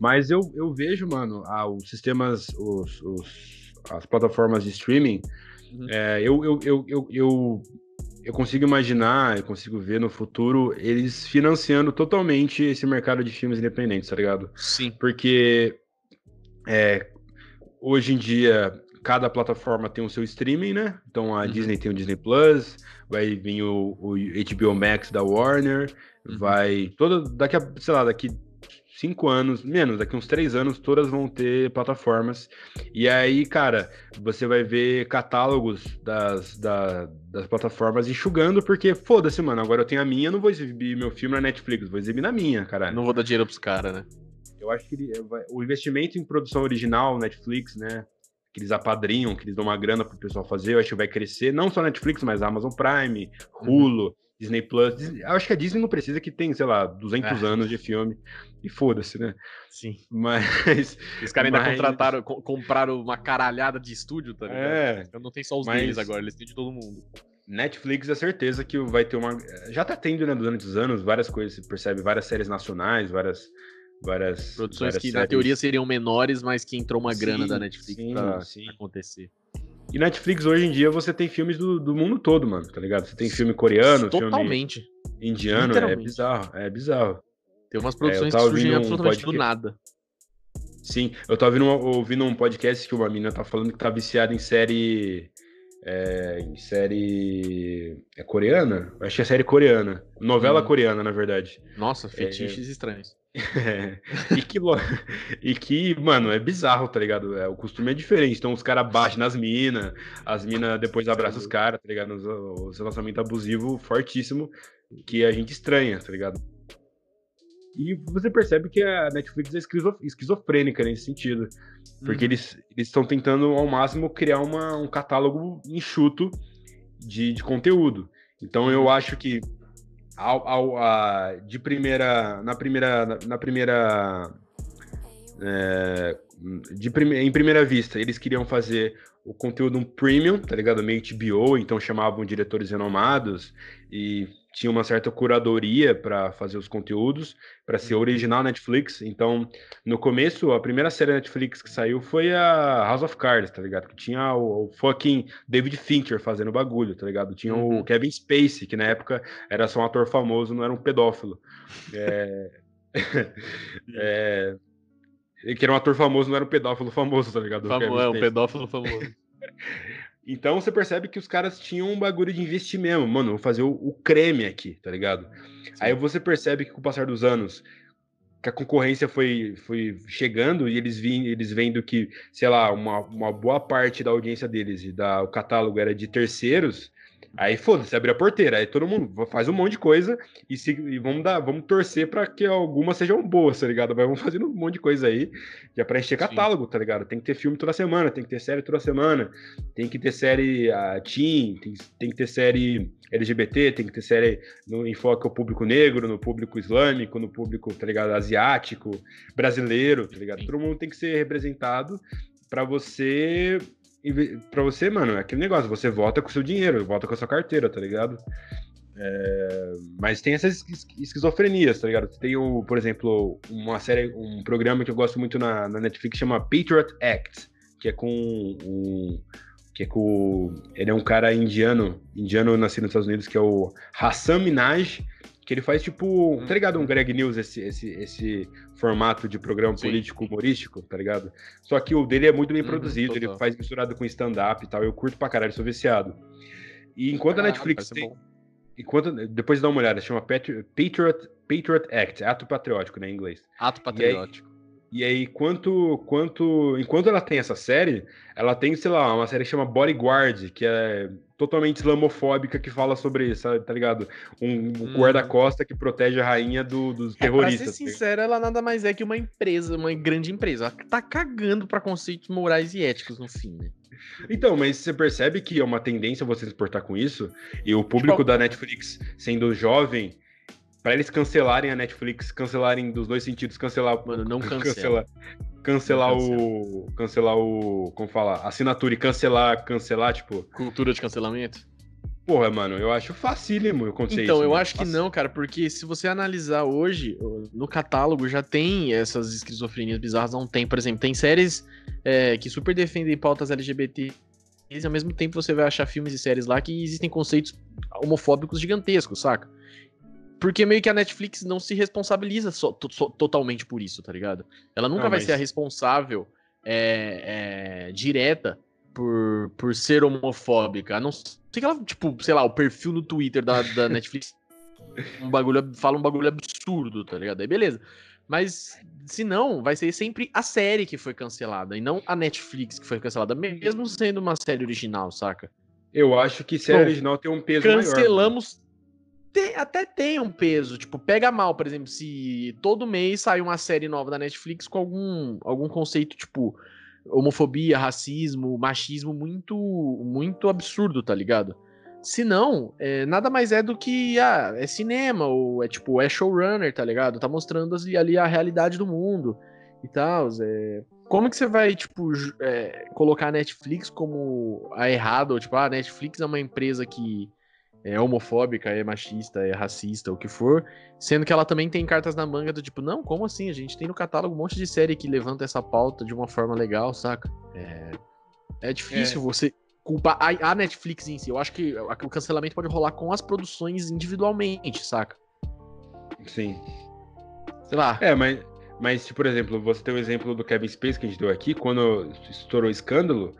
Mas eu, eu vejo, mano, ah, os sistemas, os, os- as plataformas de streaming, Uhum. é, eu, eu, eu, eu, eu, eu consigo imaginar, eu consigo ver no futuro eles financiando totalmente esse mercado de filmes independentes, tá ligado? Sim. Porque é, hoje em dia cada plataforma tem o seu streaming, né? Então a Uhum. Disney tem o Disney Plus, vai vir o, o HBO Max da Warner, Uhum. vai. Todo, daqui a, sei lá, daqui cinco anos, menos, daqui uns três anos, todas vão ter plataformas. E aí, cara, você vai ver catálogos das, da- das plataformas enxugando, porque foda-se, mano, agora eu tenho a minha, não vou exibir meu filme na Netflix, vou exibir na minha, caralho. Não vou dar dinheiro pros caras, né? Eu acho que ele- vai- o investimento em produção original, Netflix, né? Que eles apadrinham, que eles dão uma grana pro pessoal fazer, eu acho que vai crescer. Não só Netflix, mas Amazon Prime, Hulu, Disney Plus. Eu acho que a Disney não precisa que tem, sei lá, 200 É. anos de filme. E foda-se, né? Sim. Mas. Os caras ainda Mas- contrataram, co- compraram uma caralhada de estúdio, tá ligado? É. Então não tem só os Mas- deles agora, eles têm de todo mundo. Netflix é certeza que vai ter uma. Já tá tendo, né, durante os anos, várias coisas. Você percebe várias séries nacionais, várias. Várias Produções várias que séries. na teoria seriam menores, mas que entrou uma Sim, grana da Netflix sim, pra sim. acontecer. E Netflix hoje em dia você tem filmes do, do mundo todo, mano, tá ligado? Você tem filme coreano, filme Totalmente. indiano, é bizarro, é bizarro. Tem umas produções que tava surgem um absolutamente do nada. Sim, eu tava ouvindo, ouvindo um podcast que uma menina tá falando que tá viciada em série. É, em série. É coreana? Acho que é série coreana. Novela Hum. coreana, na verdade. Nossa, fetiches estranhos. É, e, que, e que, mano, é bizarro, tá ligado? É, o costume é diferente. Então os caras batem nas minas, as minas depois abraçam os caras, tá ligado? Os, os relacionamento abusivo fortíssimo que a gente estranha, tá ligado? E você percebe que a Netflix é esquizo- esquizofrênica nesse sentido. Porque Uhum. eles eles estão tentando ao máximo criar uma, um catálogo enxuto de, de conteúdo. Então eu acho que ao, ao- a- de primeira na primeira na, na primeira é, de prime- em primeira vista eles queriam fazer o conteúdo um premium, tá ligado? Meio HBO, então chamavam diretores renomados e tinha uma certa curadoria para fazer os conteúdos, para ser original Netflix. Então, no começo, a primeira série Netflix que saiu foi a House of Cards, tá ligado? Que tinha o, o fucking David Fincher fazendo o bagulho, tá ligado? Tinha Uhum. o Kevin Spacey, que na época era só um ator famoso, não era um pedófilo. É... é... Que era um ator famoso, não era um pedófilo famoso, tá ligado? Famo- é, Spacey. pedófilo famoso. Então você percebe que os caras tinham um bagulho de investir mesmo. Mano, vou fazer o, o creme aqui, tá ligado? Aí você percebe que com o passar dos anos, que a concorrência foi, foi chegando e eles, vi, eles vendo que, sei lá, uma, uma boa parte da audiência deles e da, o catálogo era de terceiros. Aí foda-se, abre a porteira. Aí todo mundo faz um monte de coisa e, se, e vamos dar, vamos torcer pra que algumas sejam boas, tá ligado? Mas vamos fazendo um monte de coisa aí, já pra encher Sim. catálogo, tá ligado? Tem que ter filme toda semana, tem que ter série toda semana, tem que ter série uh, teen, tem, tem que ter série LGBT, tem que ter série no enfoque ao público negro, no público islâmico, no público, tá ligado, asiático, brasileiro, tá ligado? Sim. Todo mundo tem que ser representado pra você para você, mano, é aquele negócio, você vota com o seu dinheiro, vota com a sua carteira, tá ligado? É, mas tem essas esqui- esquizofrenias, tá ligado? Tem, o, por exemplo, uma série, um programa que eu gosto muito na, na Netflix chama Patriot Act, que é com um, que é com ele é um cara indiano, indiano nascido nos Estados Unidos, que é o Hassan Minaj, que ele faz tipo, tá ligado? Um Greg News, esse, esse, esse formato de programa Sim. político humorístico, tá ligado? Só que o dele é muito bem Uhum, produzido, ele faz misturado com stand-up e tal. Eu curto pra caralho, sou viciado. E enquanto a Caralho, Netflix tem. bom. Enquanto, depois dá uma olhada, chama Patri- Patriot, Patriot Act, ato patriótico, né, em inglês. Ato patriótico. E aí, quanto, quanto, enquanto ela tem essa série, ela tem, sei lá, uma série que chama Bodyguard, que é totalmente islamofóbica, que fala sobre, sabe, tá ligado? Um, um Hum. guarda-costa que protege a rainha do- dos É, pra terroristas. ser sincero, ela nada mais é que uma empresa, uma grande empresa. Ela tá cagando pra conceitos morais e éticos no fim, né? Então, mas você percebe que é uma tendência você se portar com isso? E o público Tipo, da Netflix sendo jovem, pra eles cancelarem a Netflix, cancelarem dos dois sentidos, cancelar. Mano, não cancela. cancelar. Cancelar Não o. Cancelar o. Como fala? Assinatura e cancelar, cancelar, tipo. Cultura de cancelamento? Porra, mano, eu acho facílimo acontecer Então, isso. eu mano. acho que não, cara, porque se você analisar hoje, no catálogo já tem essas esquizofrenias bizarras há um tempo. Por exemplo, tem séries é, que super defendem pautas LGBT e ao mesmo tempo você vai achar filmes e séries lá que existem conceitos homofóbicos gigantescos, saca? Porque meio que a Netflix não se responsabiliza to- so- totalmente por isso, tá ligado? Ela nunca vai mas- ser a responsável é, é, direta por, por ser homofóbica. A não ser que ela, tipo, sei lá, o perfil no Twitter da, da Netflix um bagulho, fala um bagulho absurdo, tá ligado? Aí beleza. Mas se não, vai ser sempre a série que foi cancelada e não a Netflix que foi cancelada, mesmo sendo uma série original, saca? Eu acho que série original tem um peso maior. mano. Cancelamos. Até tem um peso. Tipo, pega mal, por exemplo, se todo mês sai uma série nova da Netflix com algum, algum conceito, tipo, homofobia, racismo, machismo muito, muito absurdo, tá ligado? Se não, é, nada mais é do que ah, é cinema, ou é tipo, é showrunner, tá ligado? Tá mostrando ali, a realidade do mundo e tal. É... Como que você vai, tipo, é, colocar a Netflix como a errada? Ou tipo, ah, a Netflix é uma empresa que é homofóbica, é machista, é racista, o que for, sendo que ela também tem cartas na manga do tipo, não, como assim? A gente tem no catálogo um monte de série que levanta essa pauta de uma forma legal, saca? É, é difícil é. você culpar a, Netflix em si. Eu acho que o cancelamento pode rolar com as produções individualmente, saca? Sim. Sei lá. É, mas, mas, por exemplo, você tem o exemplo do Kevin Space que a gente deu aqui, quando estourou o escândalo,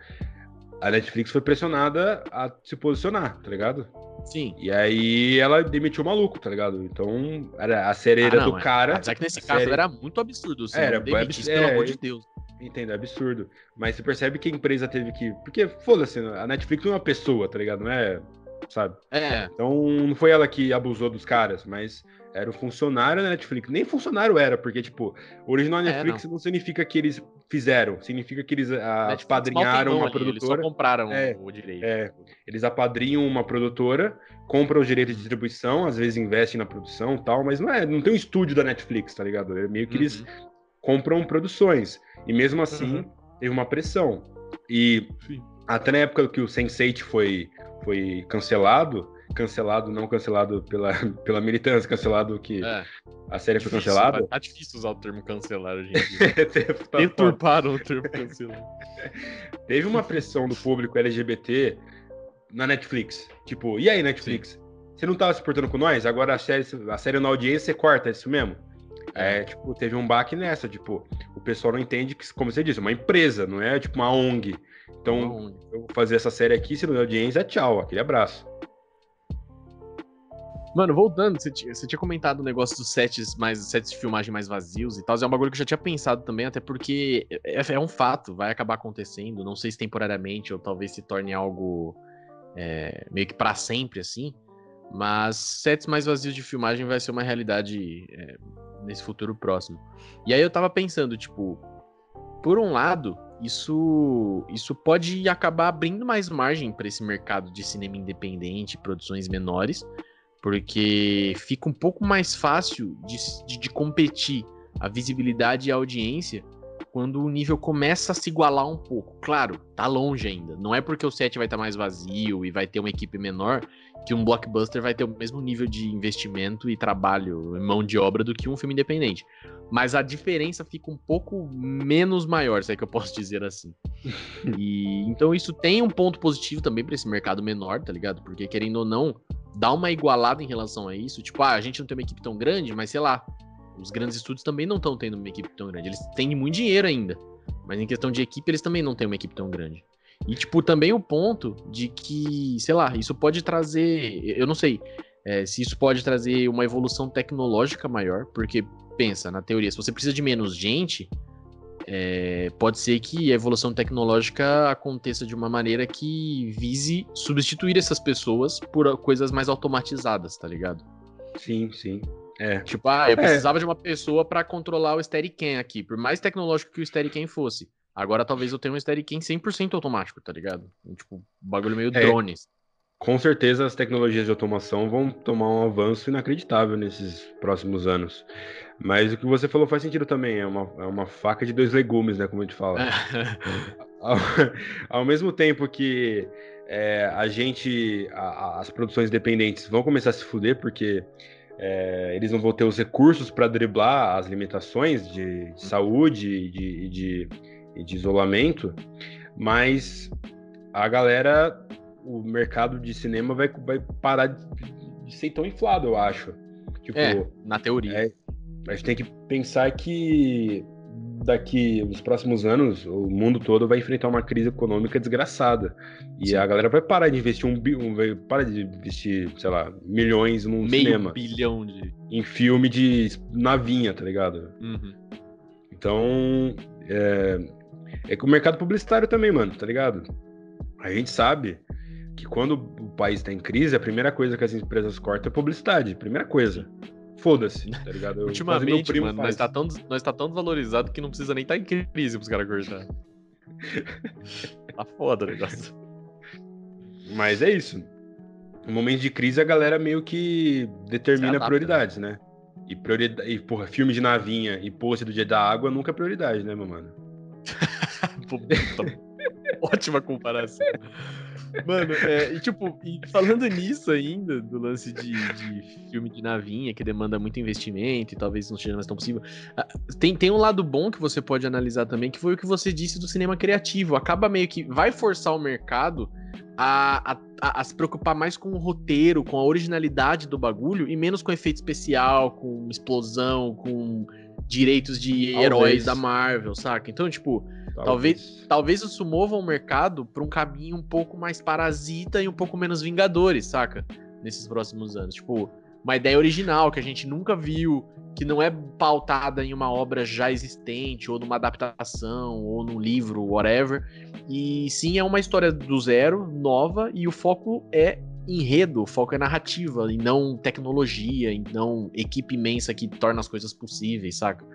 a Netflix foi pressionada a se posicionar, tá ligado? Sim. E aí ela demitiu o maluco, tá ligado? Então, era a série era ah, do é. cara. Apesar que nesse caso série... era muito absurdo. Assim, era, demitir, é, pelo amor de Deus. Entendo, é absurdo. Mas você percebe que a empresa teve que. Porque, foda-se, a Netflix não é uma pessoa, tá ligado? Não é. Sabe? É. Então, não foi ela que abusou dos caras, mas era o funcionário da Netflix. Nem funcionário era, porque, tipo, original é, Netflix não. não. significa que eles fizeram, significa que eles ah, apadrinharam uma ali, produtora. Eles só compraram é, o direito. É, eles apadrinham uma produtora, compram os direitos de distribuição, às vezes investem na produção tal, mas não é, não tem um estúdio da Netflix, tá ligado? É meio que uhum. eles compram produções. E mesmo assim, uhum. teve uma pressão. E Sim. até na época que o Sense8 foi, foi cancelado, cancelado, não cancelado pela, pela militância, cancelado que é. a série difícil, foi cancelada. Tá difícil usar o termo cancelar hoje em dia. tá Deturparam o termo cancelar. Teve uma pressão do público LGBT na Netflix. Tipo, e aí, Netflix? Sim. Você não tava se portando com nós? Agora a série, a série na audiência você corta, é isso mesmo? É. é, tipo, teve um baque nessa, tipo, o pessoal não entende que, como você disse, é uma empresa, não é tipo uma ONG. Então, eu vou fazer essa série aqui, se não der audiência, tchau, aquele abraço. Mano, voltando, você, você tinha comentado o negócio dos sets mais sets de filmagem mais vazios e tal. É um bagulho que eu já tinha pensado também, até porque é, é, é um fato, vai acabar acontecendo. Não sei se temporariamente ou talvez se torne algo é, meio que para sempre, assim. Mas sets mais vazios de filmagem vai ser uma realidade é, nesse futuro próximo. E aí eu tava pensando, tipo, por um lado, isso isso pode acabar abrindo mais margem para esse mercado de cinema independente, produções menores, porque fica um pouco mais fácil de, de, de competir a visibilidade e a audiência quando o nível começa a se igualar um pouco. Claro, tá longe ainda. Não é porque o set vai estar tá mais vazio e vai ter uma equipe menor que um blockbuster vai ter o mesmo nível de investimento e trabalho, mão de obra do que um filme independente. Mas a diferença fica um pouco menos maior, se é que eu posso dizer assim. e então isso tem um ponto positivo também para esse mercado menor, tá ligado? Porque querendo ou não, dá uma igualada em relação a isso. Tipo, ah, a gente não tem uma equipe tão grande, mas sei lá, os grandes estúdios também não estão tendo uma equipe tão grande. Eles têm muito dinheiro ainda. Mas em questão de equipe, eles também não têm uma equipe tão grande. E, tipo, também o ponto de que, sei lá, isso pode trazer. Eu não sei é, se isso pode trazer uma evolução tecnológica maior, porque, pensa, na teoria, se você precisa de menos gente, é, pode ser que a evolução tecnológica aconteça de uma maneira que vise substituir essas pessoas por coisas mais automatizadas, tá ligado? Sim, sim. É. Tipo, ah, eu é. precisava de uma pessoa para controlar o Steadicam aqui, por mais tecnológico que o Steadicam fosse. Agora talvez eu tenha um Steadicam 100% automático, tá ligado? Tipo, bagulho meio é. drones. Com certeza as tecnologias de automação vão tomar um avanço inacreditável nesses próximos anos. Mas o que você falou faz sentido também, é uma, é uma faca de dois legumes, né? Como a gente fala. ao, ao, mesmo tempo que é, a gente, a, as produções independentes vão começar a se fuder, porque é, eles não vão ter os recursos para driblar as limitações de, de saúde e de, de, de, isolamento, mas a galera, o mercado de cinema vai, vai parar de, de ser tão inflado, eu acho. Tipo, é, na teoria. É, a gente tem que pensar que daqui nos próximos anos o mundo todo vai enfrentar uma crise econômica desgraçada. E Sim. a galera vai parar de investir um, um vai parar de investir sei lá milhões num Meio cinema. bilhão de em filme de navinha tá ligado? Uhum. então é, é que o mercado publicitário também mano tá ligado? A gente sabe que quando o país está em crise a primeira coisa que as empresas cortam é publicidade primeira coisa foda-se, tá ligado? Eu, Ultimamente, mano, nós tá, tão, nós tá tão desvalorizado que não precisa nem estar tá em crise pros caras cortar. tá foda o negócio. Mas é isso. No momento de crise, a galera meio que determina adapta, prioridades, né? E, prioridade, e, porra, filme de navinha e post do Dia da Água nunca é prioridade, né, meu mano? Ótima comparação. Mano, é, e tipo, e falando nisso ainda, do lance de, de, filme de navinha, que demanda muito investimento e talvez não seja mais tão possível, ah, tem, tem um lado bom que você pode analisar também, que foi o que você disse do cinema criativo. Acaba meio que. Vai forçar o mercado a, a, a, a se preocupar mais com o roteiro, com a originalidade do bagulho e menos com efeito especial, com explosão, com direitos de Talvez. heróis da Marvel, saca? Então, tipo Talvez, talvez isso mova o mercado para um caminho um pouco mais parasita e um pouco menos vingadores, saca? Nesses próximos anos. Tipo, uma ideia original que a gente nunca viu, que não é pautada em uma obra já existente, ou numa adaptação, ou num livro, whatever. E sim é uma história do zero, nova, e o foco é enredo, o foco é narrativa, e não tecnologia, e não equipe imensa que torna as coisas possíveis, saca?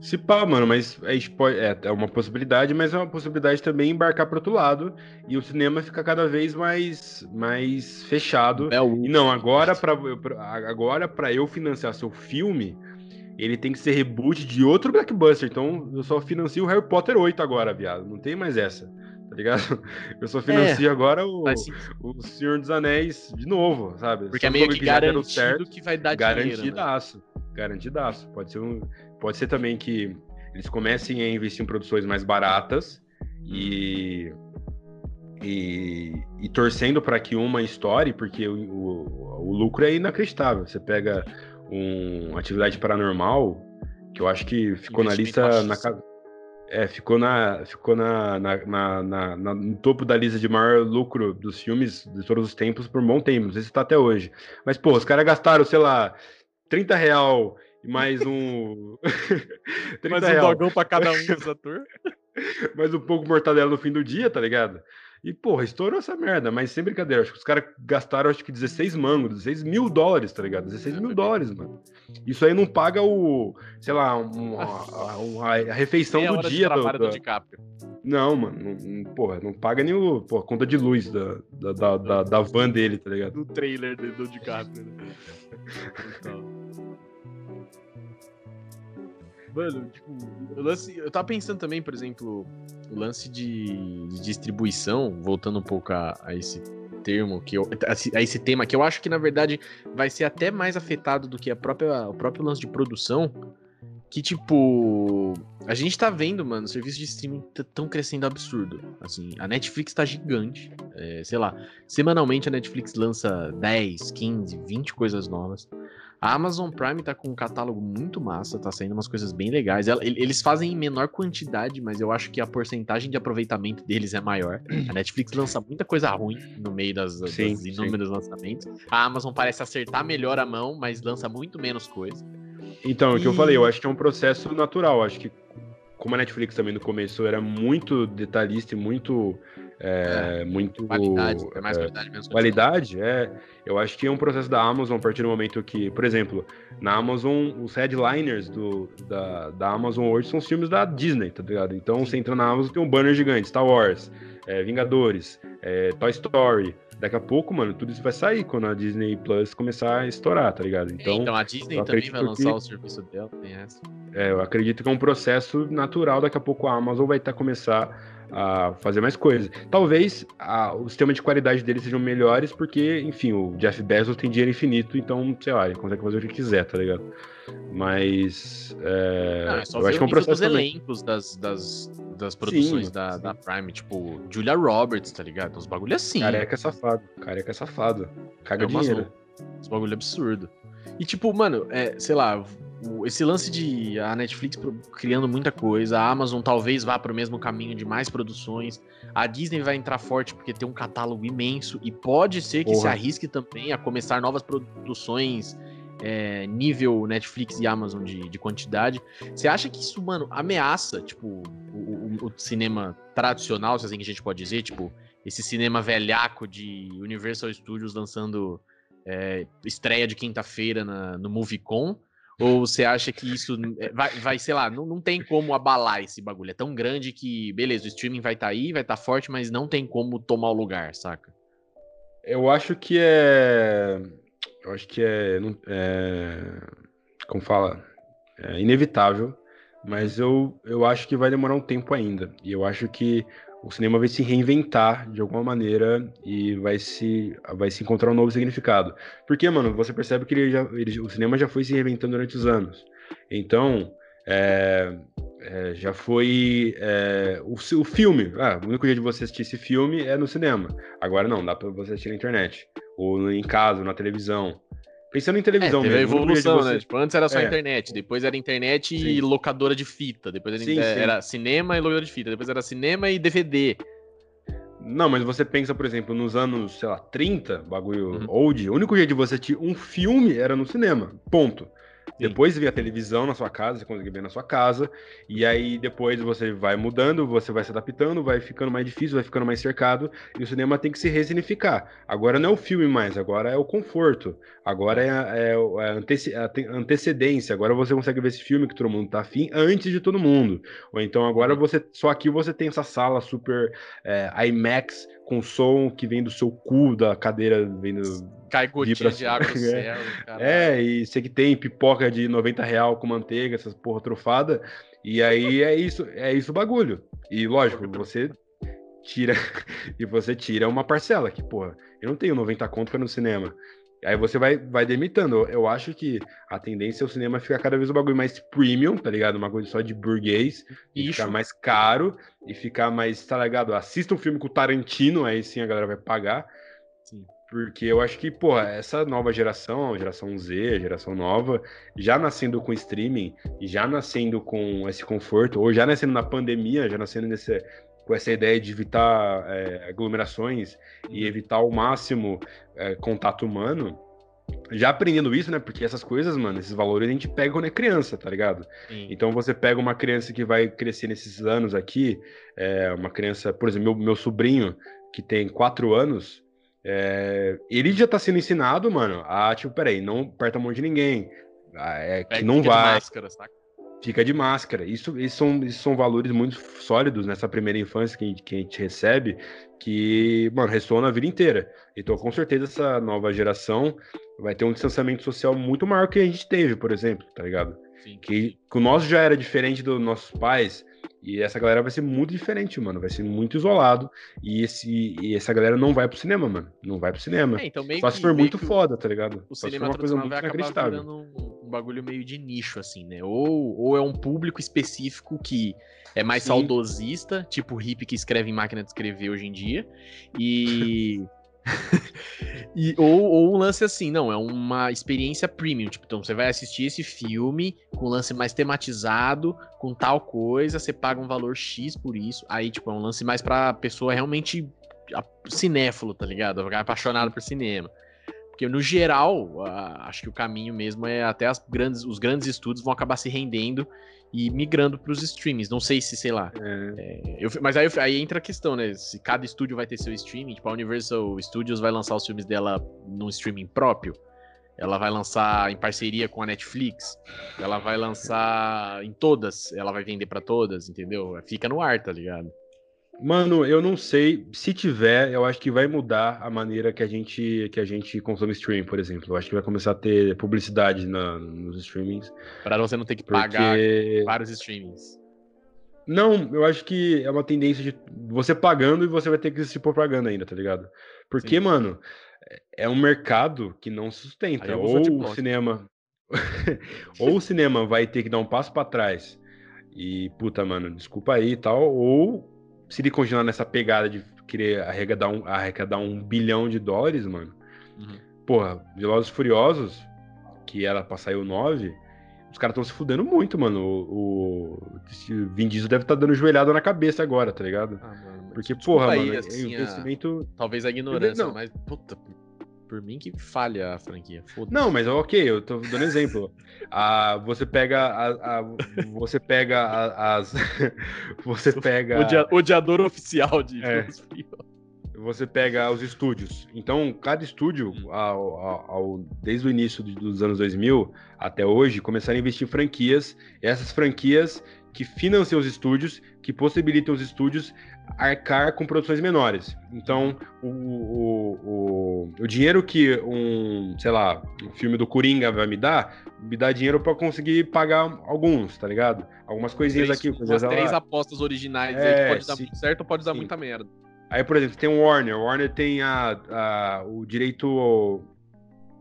Se pá, mano, mas é, é, é uma possibilidade, mas é uma possibilidade também embarcar para outro lado e o cinema fica cada vez mais, mais fechado. É o... E não, agora para agora para eu financiar seu filme, ele tem que ser reboot de outro blockbuster. Então eu só financio o Harry Potter 8 agora, viado. Não tem mais essa. Tá ligado? Eu só financio é, agora o, o Senhor dos Anéis de novo, sabe? Porque só é meio que, que garantido certo, que vai dar garantidaço, dinheiro. Garantidaço. Né? Garantidaço. Pode ser um Pode ser também que eles comecem a investir em produções mais baratas e, e, e torcendo para que uma estoure, porque o, o, o, lucro é inacreditável. Você pega um, uma atividade paranormal, que eu acho que ficou na lista. Na, é, ficou, na, ficou na, na, na, na, no topo da lista de maior lucro dos filmes de todos os tempos por um bom tempo. Não sei se está até hoje. Mas, pô, os caras gastaram, sei lá, 30 real mais um. mais um real. dogão pra cada um dos atores. mais um pouco mortadela no fim do dia, tá ligado? E, porra, estourou essa merda, mas sem brincadeira, acho que os caras gastaram acho que 16 mangos, 16 mil dólares, tá ligado? 16 mil dólares, mano. Isso aí não paga o, sei lá, uma, a, a, refeição Meia do dia do, do DiCaprio. Não, mano, não, porra, não paga nem o, porra, a conta de luz da, da, da, da, da van dele, tá ligado? Do trailer do, do DiCaprio, né? Então. Mano, tipo, o lance, eu tava pensando também, por exemplo, o lance de, de distribuição, voltando um pouco a, a esse termo que eu, a esse tema que eu acho que na verdade vai ser até mais afetado do que a própria, o próprio lance de produção, que tipo, a gente tá vendo, mano, serviços de streaming tão crescendo absurdo. Assim, a Netflix tá gigante. É, sei lá, semanalmente a Netflix lança 10, 15, 20 coisas novas. A Amazon Prime tá com um catálogo muito massa, tá saindo umas coisas bem legais. Eles fazem em menor quantidade, mas eu acho que a porcentagem de aproveitamento deles é maior. A Netflix lança muita coisa ruim no meio das, sim, das inúmeros sim. lançamentos. A Amazon parece acertar melhor a mão, mas lança muito menos coisa. Então, e... o que eu falei, eu acho que é um processo natural. Acho que, como a Netflix também no começo era muito detalhista e muito é, é, muito. Qualidade, é mais qualidade mesmo. Qualidade, é. Eu acho que é um processo da Amazon a partir do momento que, por exemplo, na Amazon, os headliners do, da, da Amazon hoje são os filmes da Disney, tá ligado? Então você entra na Amazon tem um banner gigante: Star Wars, é, Vingadores, é, Toy Story. Daqui a pouco, mano, tudo isso vai sair quando a Disney Plus começar a estourar, tá ligado? Então, então a Disney também vai lançar que... o serviço dela, tem essa. É, eu acredito que é um processo natural. Daqui a pouco a Amazon vai estar tá, começar a fazer mais coisas. Talvez a, o sistema de qualidade deles sejam melhores, porque, enfim, o Jeff Bezos tem dinheiro infinito, então, sei lá, ele consegue fazer o que quiser, tá ligado? Mas. É, Não, é só eu acho que é um processo. Dos elencos das, das, das produções sim, da, sim. da Prime, tipo, Julia Roberts, tá ligado? Uns bagulho assim. Careca é safado. Careca é safado. Caga é dinheiro. Uns bagulho absurdo. E, tipo, mano, é, sei lá, esse lance de a Netflix criando muita coisa, a Amazon talvez vá para o mesmo caminho de mais produções, a Disney vai entrar forte porque tem um catálogo imenso e pode ser que Porra. se arrisque também a começar novas produções é, nível Netflix e Amazon de, de, quantidade. Você acha que isso, mano, ameaça, tipo, o, o, o, cinema tradicional, se assim que a gente pode dizer, tipo, esse cinema velhaco de Universal Studios lançando é, estreia de quinta-feira no MovieCon? Ou você acha que isso é, vai, vai sei lá, não, não tem como abalar esse bagulho? É tão grande que, beleza, o streaming vai estar tá aí, vai estar tá forte, mas não tem como tomar o lugar, saca? Eu acho que é. Eu acho que é. é como fala? É inevitável, mas eu, eu acho que vai demorar um tempo ainda. E eu acho que o cinema vai se reinventar de alguma maneira e vai se, vai se encontrar um novo significado. Porque, mano, você percebe que ele já, ele, o cinema já foi se reinventando durante os anos. Então, é, é, já foi é, o, o, filme. Ah, o único jeito de você assistir esse filme é no cinema. Agora não, dá pra você assistir na internet. Ou em casa, na televisão. Pensando em televisão é, teve mesmo. a evolução, né? Tipo, antes era só é. internet, depois era internet sim. e locadora de fita, depois era, sim, era sim. cinema e locadora de fita, depois era cinema e DVD. Não, mas você pensa, por exemplo, nos anos, sei lá, 30, bagulho uhum. old, o único jeito de você assistir um filme era no cinema. Ponto. Depois vê a televisão na sua casa, você consegue ver na sua casa, e aí depois você vai mudando, você vai se adaptando, vai ficando mais difícil, vai ficando mais cercado, e o cinema tem que se resignificar. Agora não é o filme mais, agora é o conforto, agora é, é, é a, antece, a antecedência, agora você consegue ver esse filme que todo mundo tá afim antes de todo mundo. Ou então agora uhum. você, só aqui você tem essa sala super é, IMAX, com som que vem do seu cu, da cadeira vindo. Cai gotinha de água no céu. É, e você que tem pipoca de 90 real com manteiga, essas porra trufada. E aí é isso, é isso o bagulho. E lógico, você tira e você tira uma parcela que, porra, eu não tenho 90 conto para no cinema. Aí você vai, vai demitando. Eu acho que a tendência é o cinema ficar cada vez um bagulho mais premium, tá ligado? Uma coisa só de burguês, e ficar mais caro e ficar mais, tá ligado? Assista um filme com o Tarantino, aí sim a galera vai pagar. Sim. Porque eu acho que, porra, essa nova geração, geração Z, geração nova, já nascendo com streaming, já nascendo com esse conforto, ou já nascendo na pandemia, já nascendo nesse, com essa ideia de evitar é, aglomerações e uhum. evitar ao máximo é, contato humano, já aprendendo isso, né? Porque essas coisas, mano, esses valores a gente pega quando é criança, tá ligado? Sim. Então você pega uma criança que vai crescer nesses anos aqui, é, uma criança, por exemplo, meu, meu sobrinho, que tem quatro anos, é, ele já tá sendo ensinado, mano, a tipo, peraí, não aperta a mão de ninguém. É, que não vai. Máscara, saca? Fica de máscara. Isso, isso, são, isso são valores muito sólidos nessa primeira infância que a, gente, que a gente recebe, que, mano, ressona a vida inteira. Então, com certeza, essa nova geração vai ter um distanciamento social muito maior que a gente teve, por exemplo, tá ligado? Sim. Que, que o nosso já era diferente dos nossos pais, e essa galera vai ser muito diferente, mano. Vai ser muito isolado. E, esse, e essa galera não vai pro cinema, mano. Não vai pro cinema. É, então meio Só se for muito foda, tá ligado? O Só cinema se for uma coisa muito inacreditável. Um, um, bagulho meio de nicho, assim, né? Ou, ou é um público específico que é mais Sim. saudosista, tipo hippie que escreve em máquina de escrever hoje em dia. E. e, ou, ou um lance assim, não, é uma experiência premium. Tipo, então você vai assistir esse filme com um lance mais tematizado, com tal coisa, você paga um valor X por isso. Aí, tipo, é um lance mais pra pessoa realmente cinéfilo, tá ligado? Apaixonado por cinema. Porque no geral, acho que o caminho mesmo é até as grandes, os grandes estudos vão acabar se rendendo e migrando para os streamings. Não sei se, sei lá. É. É, eu, mas aí, aí, entra a questão, né? Se cada estúdio vai ter seu streaming, tipo, a Universal Studios vai lançar os filmes dela num streaming próprio. Ela vai lançar em parceria com a Netflix. Ela vai lançar em todas. Ela vai vender para todas, entendeu? Fica no ar, tá ligado? Mano, eu não sei. Se tiver, eu acho que vai mudar a maneira que a gente que a gente consome streaming, por exemplo. Eu acho que vai começar a ter publicidade na, nos streamings. Para você não ter que porque... pagar vários streamings. Não, eu acho que é uma tendência de você pagando e você vai ter que assistir propaganda ainda, tá ligado? Porque, Sim. mano, é um mercado que não sustenta. Ou o cinema. ou o cinema vai ter que dar um passo para trás. E, puta, mano, desculpa aí e tal. Ou se ele continuar nessa pegada de querer arrecadar um, arrecadar um bilhão de dólares, mano. Uhum. Porra, Velozes Furiosos, que era pra sair o 9, os caras estão se fudendo muito, mano. O, o Vin Diesel deve estar tá dando joelhada na cabeça agora, tá ligado? Ah, mano, Porque, porra, aí, mano, assim, é investimento. A... Talvez a ignorância, não. mas, puta, por mim que falha a franquia. Não, mas ok, eu tô dando exemplo. ah, você pega a, a você pega a, as você pega o odiador oficial de é. Você pega os estúdios. Então, cada estúdio, hum. ao, ao, ao, desde o início dos anos 2000 até hoje, começaram a investir em franquias. Essas franquias que financiam os estúdios, que possibilitam os estúdios arcar com produções menores. Então, o, o, o, o dinheiro que um, sei lá, um filme do Coringa vai me dar, me dá dinheiro para conseguir pagar alguns, tá ligado? Algumas coisinhas três, aqui, coisas lá. três apostas originais é, aí que pode dar muito certo ou pode dar sim. muita merda. Aí, por exemplo, tem o Warner. O Warner tem a, a, o direito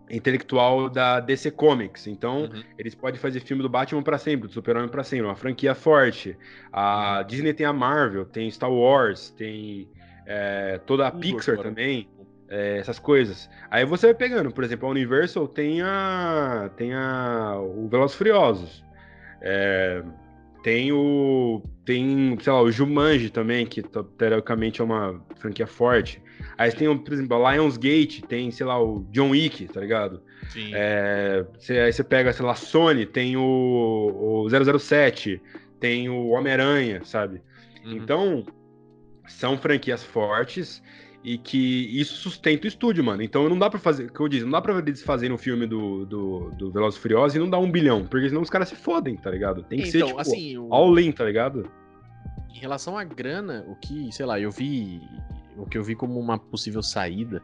intelectual da DC Comics. Então, uhum. eles podem fazer filme do Batman para sempre, do Super-Homem para sempre, uma franquia forte. A uhum. Disney tem a Marvel, tem Star Wars, tem é, toda a. Pixar também. É, essas coisas. Aí você vai pegando, por exemplo, a Universal tem a tem a o Velozes Furiosos. É, tem o. Tem, sei lá, o Jumanji também, que teoricamente é uma franquia forte. Aí tem, por exemplo, a Lionsgate, tem, sei lá, o John Wick, tá ligado? Sim. É, cê, aí você pega, sei lá, Sony, tem o, o 007, tem o Homem-Aranha, sabe? Uhum. Então, são franquias fortes e que isso sustenta o estúdio, mano. Então não dá pra fazer, que eu disse, não dá pra eles fazerem um filme do, do, do Velozes Furiosos e não dar um bilhão, porque senão os caras se fodem, tá ligado? Tem que então, ser, tipo, assim, o... all-in, tá ligado? Em relação à grana, o que, sei lá, eu vi, o que eu vi como uma possível saída,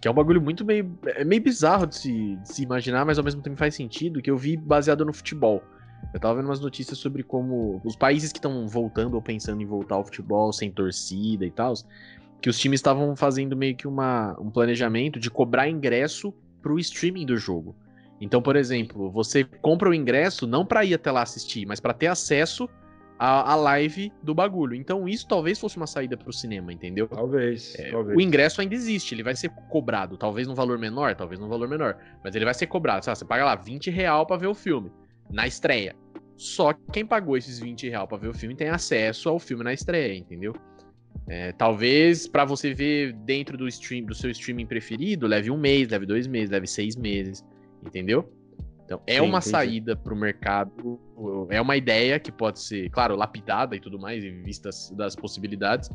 que é um bagulho muito meio, é meio bizarro de se, de se imaginar, mas ao mesmo tempo faz sentido, que eu vi baseado no futebol. Eu tava vendo umas notícias sobre como os países que estão voltando ou pensando em voltar ao futebol sem torcida e tal, que os times estavam fazendo meio que uma, um planejamento de cobrar ingresso pro streaming do jogo. Então, por exemplo, você compra o ingresso não para ir até lá assistir, mas para ter acesso à, à, live do bagulho. Então, isso talvez fosse uma saída pro cinema, entendeu? Talvez, é, talvez. O ingresso ainda existe, ele vai ser cobrado, talvez num valor menor, talvez num valor menor, mas ele vai ser cobrado. Sabe, você paga lá 20 real pra ver o filme, na estreia. Só quem pagou esses 20 real pra ver o filme tem acesso ao filme na estreia, entendeu? É, talvez para você ver dentro do stream do seu streaming preferido, leve um mês, leve dois meses, leve seis meses, entendeu? Então é Sim, uma entendi. saída para o mercado, é uma ideia que pode ser, claro, lapidada e tudo mais, em vistas das possibilidades,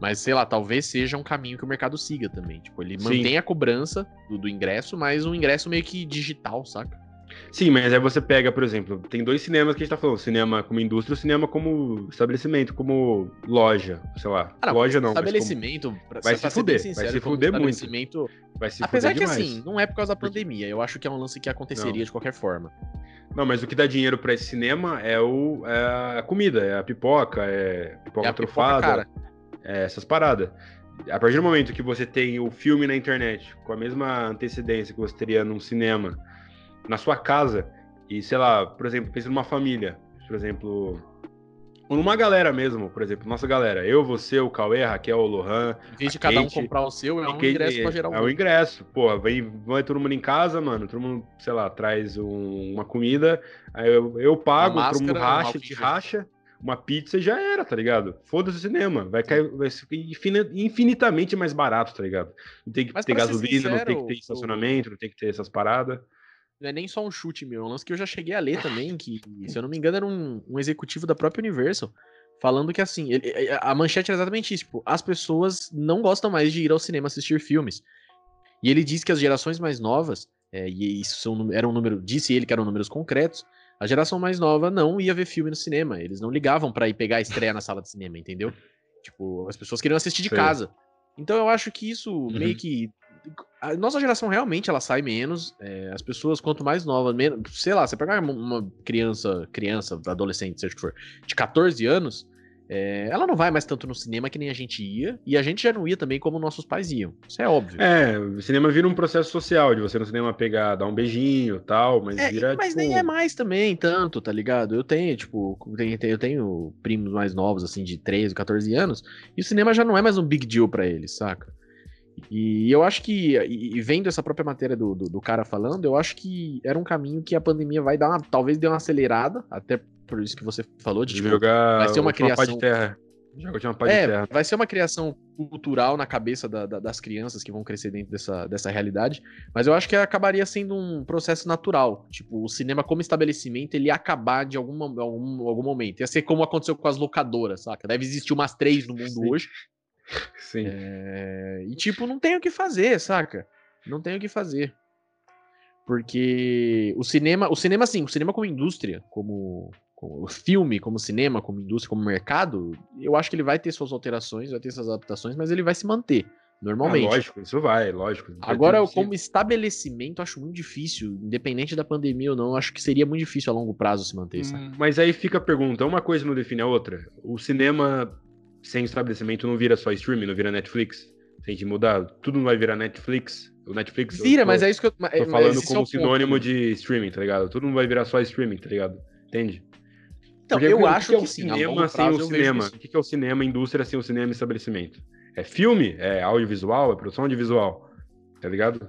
mas sei lá, talvez seja um caminho que o mercado siga também. Tipo, ele Sim. mantém a cobrança do, do ingresso, mas um ingresso meio que digital, saca? Sim, mas aí você pega, por exemplo, tem dois cinemas que a gente tá falando, cinema como indústria e o cinema como estabelecimento, como loja, sei lá. Não, loja não. Estabelecimento, como... vai, se fuder, sincero, vai se fuder muito. Vai se Apesar fuder que demais. assim, não é por causa da pandemia, eu acho que é um lance que aconteceria não. de qualquer forma. Não, mas o que dá dinheiro para esse cinema é, o, é a comida, é a pipoca, é pipoca é trufada, é essas paradas. A partir do momento que você tem o filme na internet com a mesma antecedência que você teria num cinema, na sua casa e, sei lá, por exemplo, pensa numa família, por exemplo, ou numa galera mesmo, por exemplo, nossa galera, eu, você, o Cauê, a Raquel, o Lohan. Em vez de cada Kate, um comprar o seu, é um Kate, ingresso pra gerar um. É um ingresso, pô, vem, vai todo mundo em casa, mano, todo mundo, sei lá, traz um, uma comida, aí eu, eu pago, máscara, todo mundo racha, te racha, uma pizza e já era, tá ligado? Foda-se o cinema, vai cair, vai ser infinitamente mais barato, tá ligado? Não tem que Mas ter gasolina, sincero, não tem que ter estacionamento, não tem que ter essas paradas não é nem só um chute meu, é um lance que eu já cheguei a ler também, que, se eu não me engano, era um, um executivo da própria Universal, falando que assim, ele, a manchete era exatamente isso, tipo, as pessoas não gostam mais de ir ao cinema assistir filmes. E ele diz que as gerações mais novas, é, e isso são, era um número, disse ele que eram números concretos, a geração mais nova não ia ver filme no cinema, eles não ligavam para ir pegar a estreia na sala de cinema, entendeu? Tipo, as pessoas queriam assistir de Sei. casa. Então eu acho que isso uhum. meio que a nossa geração realmente ela sai menos. É, as pessoas, quanto mais novas, menos. Sei lá, você pegar uma criança, criança, adolescente, seja o que for, de 14 anos, é, ela não vai mais tanto no cinema que nem a gente ia, e a gente já não ia também como nossos pais iam. Isso é óbvio. É, o cinema vira um processo social, de você no cinema pegar, dar um beijinho tal, mas é, vira. Mas tipo... nem é mais também, tanto, tá ligado? Eu tenho, tipo, eu tenho primos mais novos, assim, de 13, 14 anos, e o cinema já não é mais um big deal para eles, saca? E eu acho que, e vendo essa própria matéria do, do, do, cara falando, eu acho que era um caminho que a pandemia vai dar uma, talvez dê uma acelerada, até por isso que você falou, de, tipo, jogar vai ser uma criação... de terra. Joga é, de terra. vai ser uma criação cultural na cabeça da, da, das crianças que vão crescer dentro dessa, dessa realidade, mas eu acho que acabaria sendo um processo natural, tipo, o cinema como estabelecimento, ele ia acabar de algum, algum, algum momento, ia ser como aconteceu com as locadoras, saca? Deve existir umas três no mundo Sim. hoje, Sim. É... E, tipo, não tem o que fazer, saca? Não tem o que fazer. Porque o cinema, o cinema sim, o cinema como indústria, como, como o filme, como cinema, como indústria, como mercado, eu acho que ele vai ter suas alterações, vai ter suas adaptações, mas ele vai se manter. Normalmente. Ah, lógico, isso vai, lógico. Agora, como estabelecimento, acho muito difícil, independente da pandemia ou não, acho que seria muito difícil a longo prazo se manter. Hum, mas aí fica a pergunta: uma coisa não define a outra? O cinema sem estabelecimento não vira só streaming, não vira Netflix? A gente mudar, tudo não vai virar Netflix? O Netflix. Vira, tô, mas é isso que eu. Tô é, falando como é sinônimo de streaming, tá ligado? Tudo não vai virar só streaming, tá ligado? Entende? Então, Porque eu acho que, é o cinema sem o cinema. O que é o cinema, indústria sem o cinema estabelecimento? É filme? É audiovisual? É produção audiovisual? Tá ligado?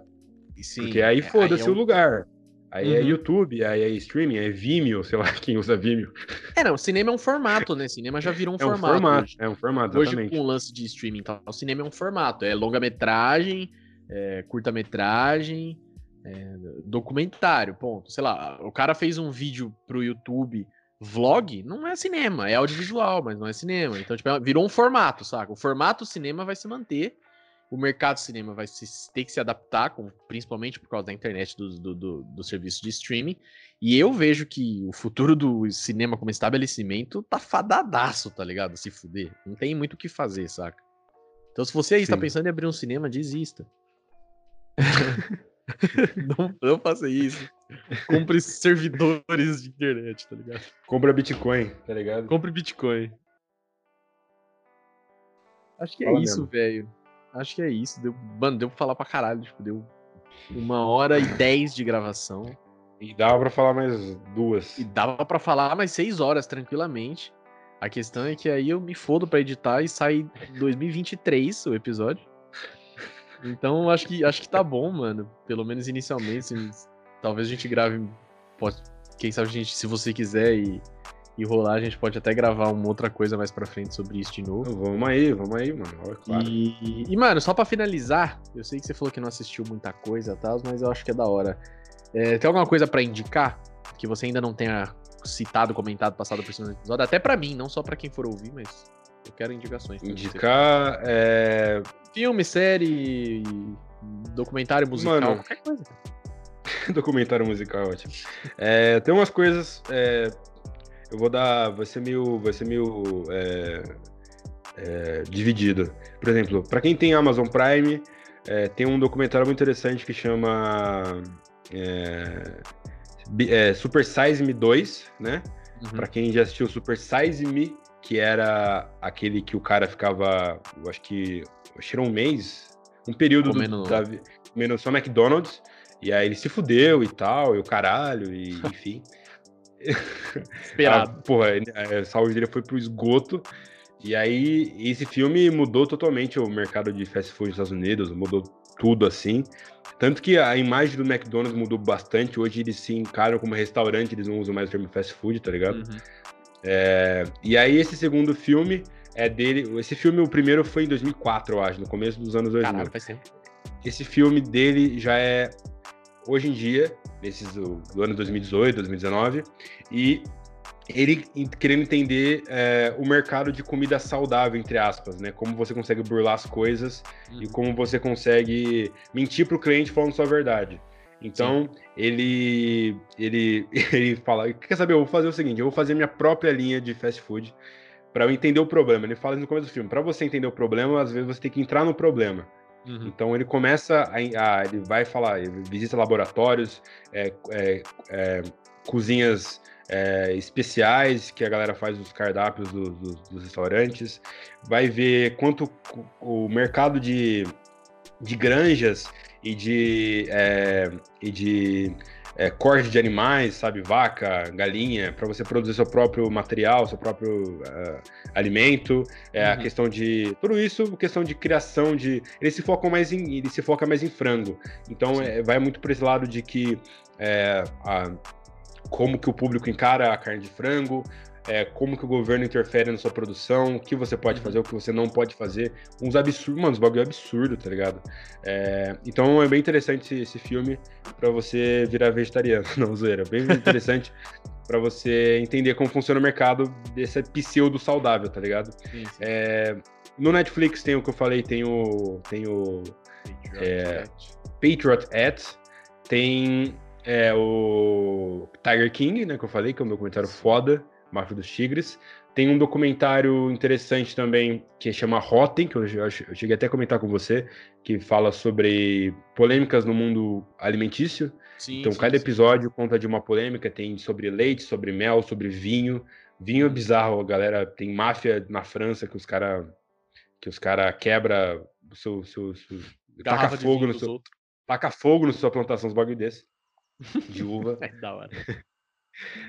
Sim, Porque aí foda-se é, é um... o lugar. Aí é uhum. é YouTube, aí é streaming, é Vimeo, sei lá quem usa Vimeo. É, não, cinema é um formato, né? Cinema já virou um, é formato, um formato. Hoje. É um formato, exatamente. Hoje com o lance de streaming, tá? o cinema é um formato. É longa-metragem, é curta-metragem, é documentário, ponto. Sei lá, o cara fez um vídeo pro YouTube vlog não é cinema, é audiovisual, mas não é cinema. Então, tipo, virou um formato, saca? O formato cinema vai se manter, o mercado cinema vai se, ter que se adaptar, com, principalmente por causa da internet do, do, do, do serviço de streaming. E eu vejo que o futuro do cinema como estabelecimento tá fadadaço, tá ligado? Se fuder. Não tem muito o que fazer, saca? Então, se você aí está pensando em abrir um cinema, desista. não, não faça isso. Compre servidores de internet, tá ligado? Compra Bitcoin, tá ligado? Compre Bitcoin. Acho que é Fala isso, velho. Acho que é isso. Deu, mano, deu pra falar pra caralho. Tipo, deu uma hora e dez de gravação. E dava pra falar mais duas. E dava pra falar mais seis horas, tranquilamente. A questão é que aí eu me fodo pra editar e sai 2023 o episódio. Então acho que acho que tá bom, mano. Pelo menos inicialmente. Assim, talvez a gente grave. Pode, quem sabe a gente, se você quiser e, e rolar, a gente pode até gravar uma outra coisa mais pra frente sobre isso de novo. Vamos aí, vamos aí, mano. É claro. E, e, mano, só pra finalizar, eu sei que você falou que não assistiu muita coisa e tal, mas eu acho que é da hora. É, tem alguma coisa para indicar que você ainda não tenha citado, comentado, passado por cima do episódio? Até para mim, não só para quem for ouvir, mas eu quero indicações. Indicar é... filme, série, documentário musical, Mano, qualquer coisa. documentário musical, ótimo. É, tem umas coisas. É, eu vou dar. Vai ser meio. Vai ser meio. É, é dividido. Por exemplo, para quem tem Amazon Prime, é, tem um documentário muito interessante que chama. É, Super Size Me 2, né? Uhum. Para quem já assistiu Super Size Me, que era aquele que o cara ficava, eu acho que, acho que era um mês, um período comendo, do, da, comendo só McDonald's, e aí ele se fudeu e tal, e o caralho, e enfim. Esperado. ah, porra, a saúde dele foi pro esgoto. E aí, esse filme mudou totalmente o mercado de fast food nos Estados Unidos, mudou tudo assim. Tanto que a imagem do McDonald's mudou bastante. Hoje eles se encaram como restaurante, eles não usam mais o termo fast food, tá ligado? Uhum. É, e aí, esse segundo filme é dele. Esse filme, o primeiro foi em 2004, eu acho, no começo dos anos 2000. Caralho, faz tempo. Esse filme dele já é hoje em dia, nesses do, do ano 2018, 2019, e ele querendo entender é, o mercado de comida saudável, entre aspas, né? Como você consegue burlar as coisas uhum. e como você consegue mentir para o cliente falando sua verdade. Então, ele, ele, ele fala: Quer saber? Eu vou fazer o seguinte: eu vou fazer minha própria linha de fast food para eu entender o problema. Ele fala no começo do filme: para você entender o problema, às vezes você tem que entrar no problema. Uhum. Então ele começa a, a, ele vai falar, ele visita laboratórios, é, é, é, cozinhas é, especiais que a galera faz os cardápios do, do, dos restaurantes, vai ver quanto o mercado de, de granjas e de, é, e de é, corte de animais, sabe, vaca, galinha, para você produzir seu próprio material, seu próprio uh, alimento, é, uhum. a questão de tudo isso, questão de criação de, ele se foca mais em, ele se foca mais em frango, então é, vai muito para esse lado de que é, a, como que o público encara a carne de frango, é, como que o governo interfere na sua produção, o que você pode fazer, o que você não pode fazer. Uns absurdos, mano, uns bagulho absurdo, tá ligado? É, então é bem interessante esse, esse filme para você virar vegetariano. Não, zoeira. Bem interessante para você entender como funciona o mercado desse pseudo saudável, tá ligado? Sim, sim. É, no Netflix tem o que eu falei, tem o. Tem o. Patriot, é, Patriot. Tem É o Tiger King, né? Que eu falei, que é o meu comentário foda, Máfia dos Tigres. Tem um documentário interessante também que chama Rotten, que eu, eu, eu cheguei até a comentar com você, que fala sobre polêmicas no mundo alimentício. Sim, então, sim, cada episódio sim. conta de uma polêmica, tem sobre leite, sobre mel, sobre vinho. Vinho é bizarro, galera. Tem máfia na França que os caras que os cara quebra o seu, seu, seu taca fogo no seu, outros. taca fogo na sua plantação, os bagulho desse de uva. é da hora.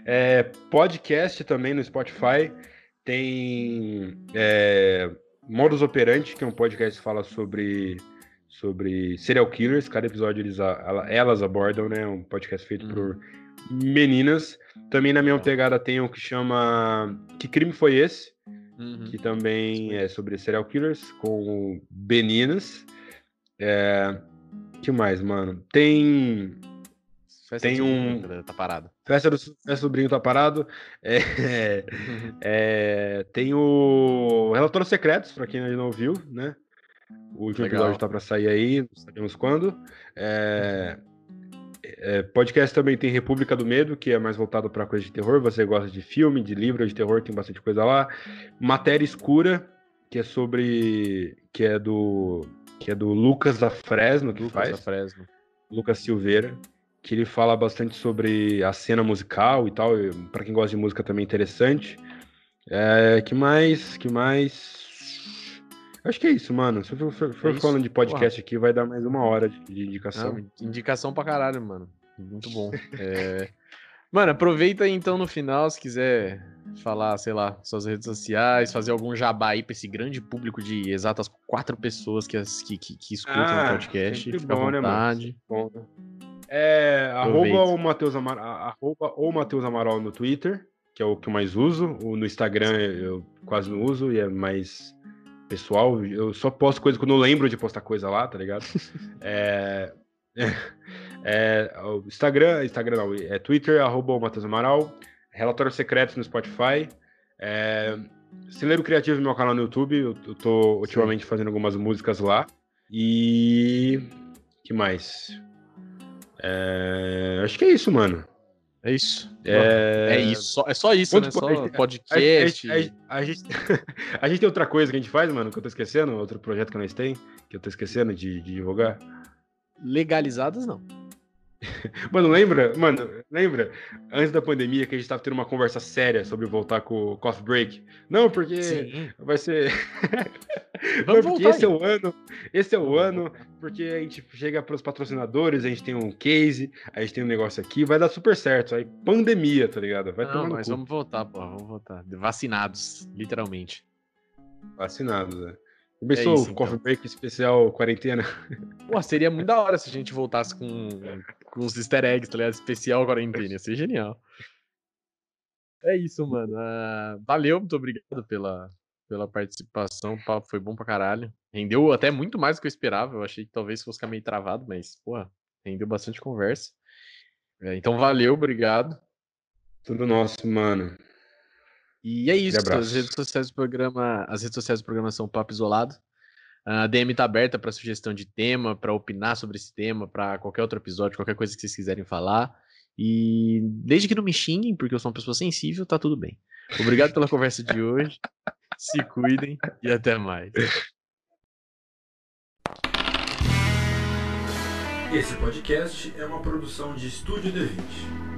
É, podcast também no Spotify. Tem é, Modus Operandi, que é um podcast que fala sobre, sobre serial killers. Cada episódio eles, elas abordam, né? Um podcast feito uhum. por meninas. Também na minha pegada tem um que chama Que Crime Foi Esse? Uhum. Que também é sobre serial killers, com meninas. É, que mais, mano? Tem tem um. Tá parado. Festa do, Festa do Brinco tá parado. É, é, tem o Relatórios Secretos, pra quem ainda não viu, né? O último Legal. episódio tá pra sair aí, não sabemos quando. É, é, podcast também tem República do Medo, que é mais voltado para coisa de terror. Você gosta de filme, de livro, de terror, tem bastante coisa lá. Matéria Escura, que é sobre. que é do. que é do Lucas da Fresno, que Lucas faz. Da Fresno. Lucas Silveira que ele fala bastante sobre a cena musical e tal. Para quem gosta de música também é interessante. É, que mais? Que mais? Acho que é isso, mano. Se eu for, for é falando de podcast Porra. aqui, vai dar mais uma hora de, de indicação. Não, indicação pra caralho, mano. Muito bom. É... Mano, aproveita aí então no final, se quiser falar, sei lá, suas redes sociais, fazer algum jabá aí pra esse grande público de exatas quatro pessoas que, que, que, que escutam ah, o podcast. Fica bom, à vontade. Né, bom. É, arroba o Matheus Amaral, arroba o Matheus Amaral no Twitter, que é o que eu mais uso. No Instagram eu quase não uso e é mais pessoal. Eu só posto coisa quando eu lembro de postar coisa lá, tá ligado? é, é, é, o Instagram, Instagram não, é Twitter, arroba o Matheus Amaral. Relatórios secretos no Spotify. É, Celeiro Criativo no meu canal no YouTube. Eu, eu tô ultimamente Sim. fazendo algumas músicas lá. E. que mais? É... Acho que é isso, mano. É isso. É, é isso. É só isso, Quanto né? Só podcast. A, a, a, gente... a gente tem outra coisa que a gente faz, mano, que eu tô esquecendo, outro projeto que nós tem, que eu tô esquecendo de, de divulgar. Legalizadas, não. Mano, lembra? Mano, lembra? Antes da pandemia que a gente tava tendo uma conversa séria sobre voltar com o Coffee Break. Não, porque Sim. vai ser. Vamos Não, porque esse aí. é o ano. Esse é o ano, porque a gente chega para os patrocinadores, a gente tem um case, a gente tem um negócio aqui, vai dar super certo. Aí, pandemia, tá ligado? Vai Não, mas vamos voltar, pô, vamos voltar. Vacinados, literalmente. Vacinados, né? Começou é isso, o Coffee então. Break especial quarentena. Pô, seria muito da hora se a gente voltasse com, com uns easter eggs, tá ligado? Especial quarentena. Ia ser genial. É isso, mano. Uh, valeu, muito obrigado pela, pela participação. O papo foi bom pra caralho. Rendeu até muito mais do que eu esperava. Eu achei que talvez fosse ficar meio travado, mas, pô, rendeu bastante conversa. É, então, valeu, obrigado. Tudo nosso, mano. E é isso. As redes sociais do programa, as redes sociais do programa são Papo Isolado. A DM tá aberta para sugestão de tema, para opinar sobre esse tema, para qualquer outro episódio, qualquer coisa que vocês quiserem falar. E desde que não me xinguem, porque eu sou uma pessoa sensível, tá tudo bem. Obrigado pela conversa de hoje. Se cuidem e até mais. Esse podcast é uma produção de Estúdio D20.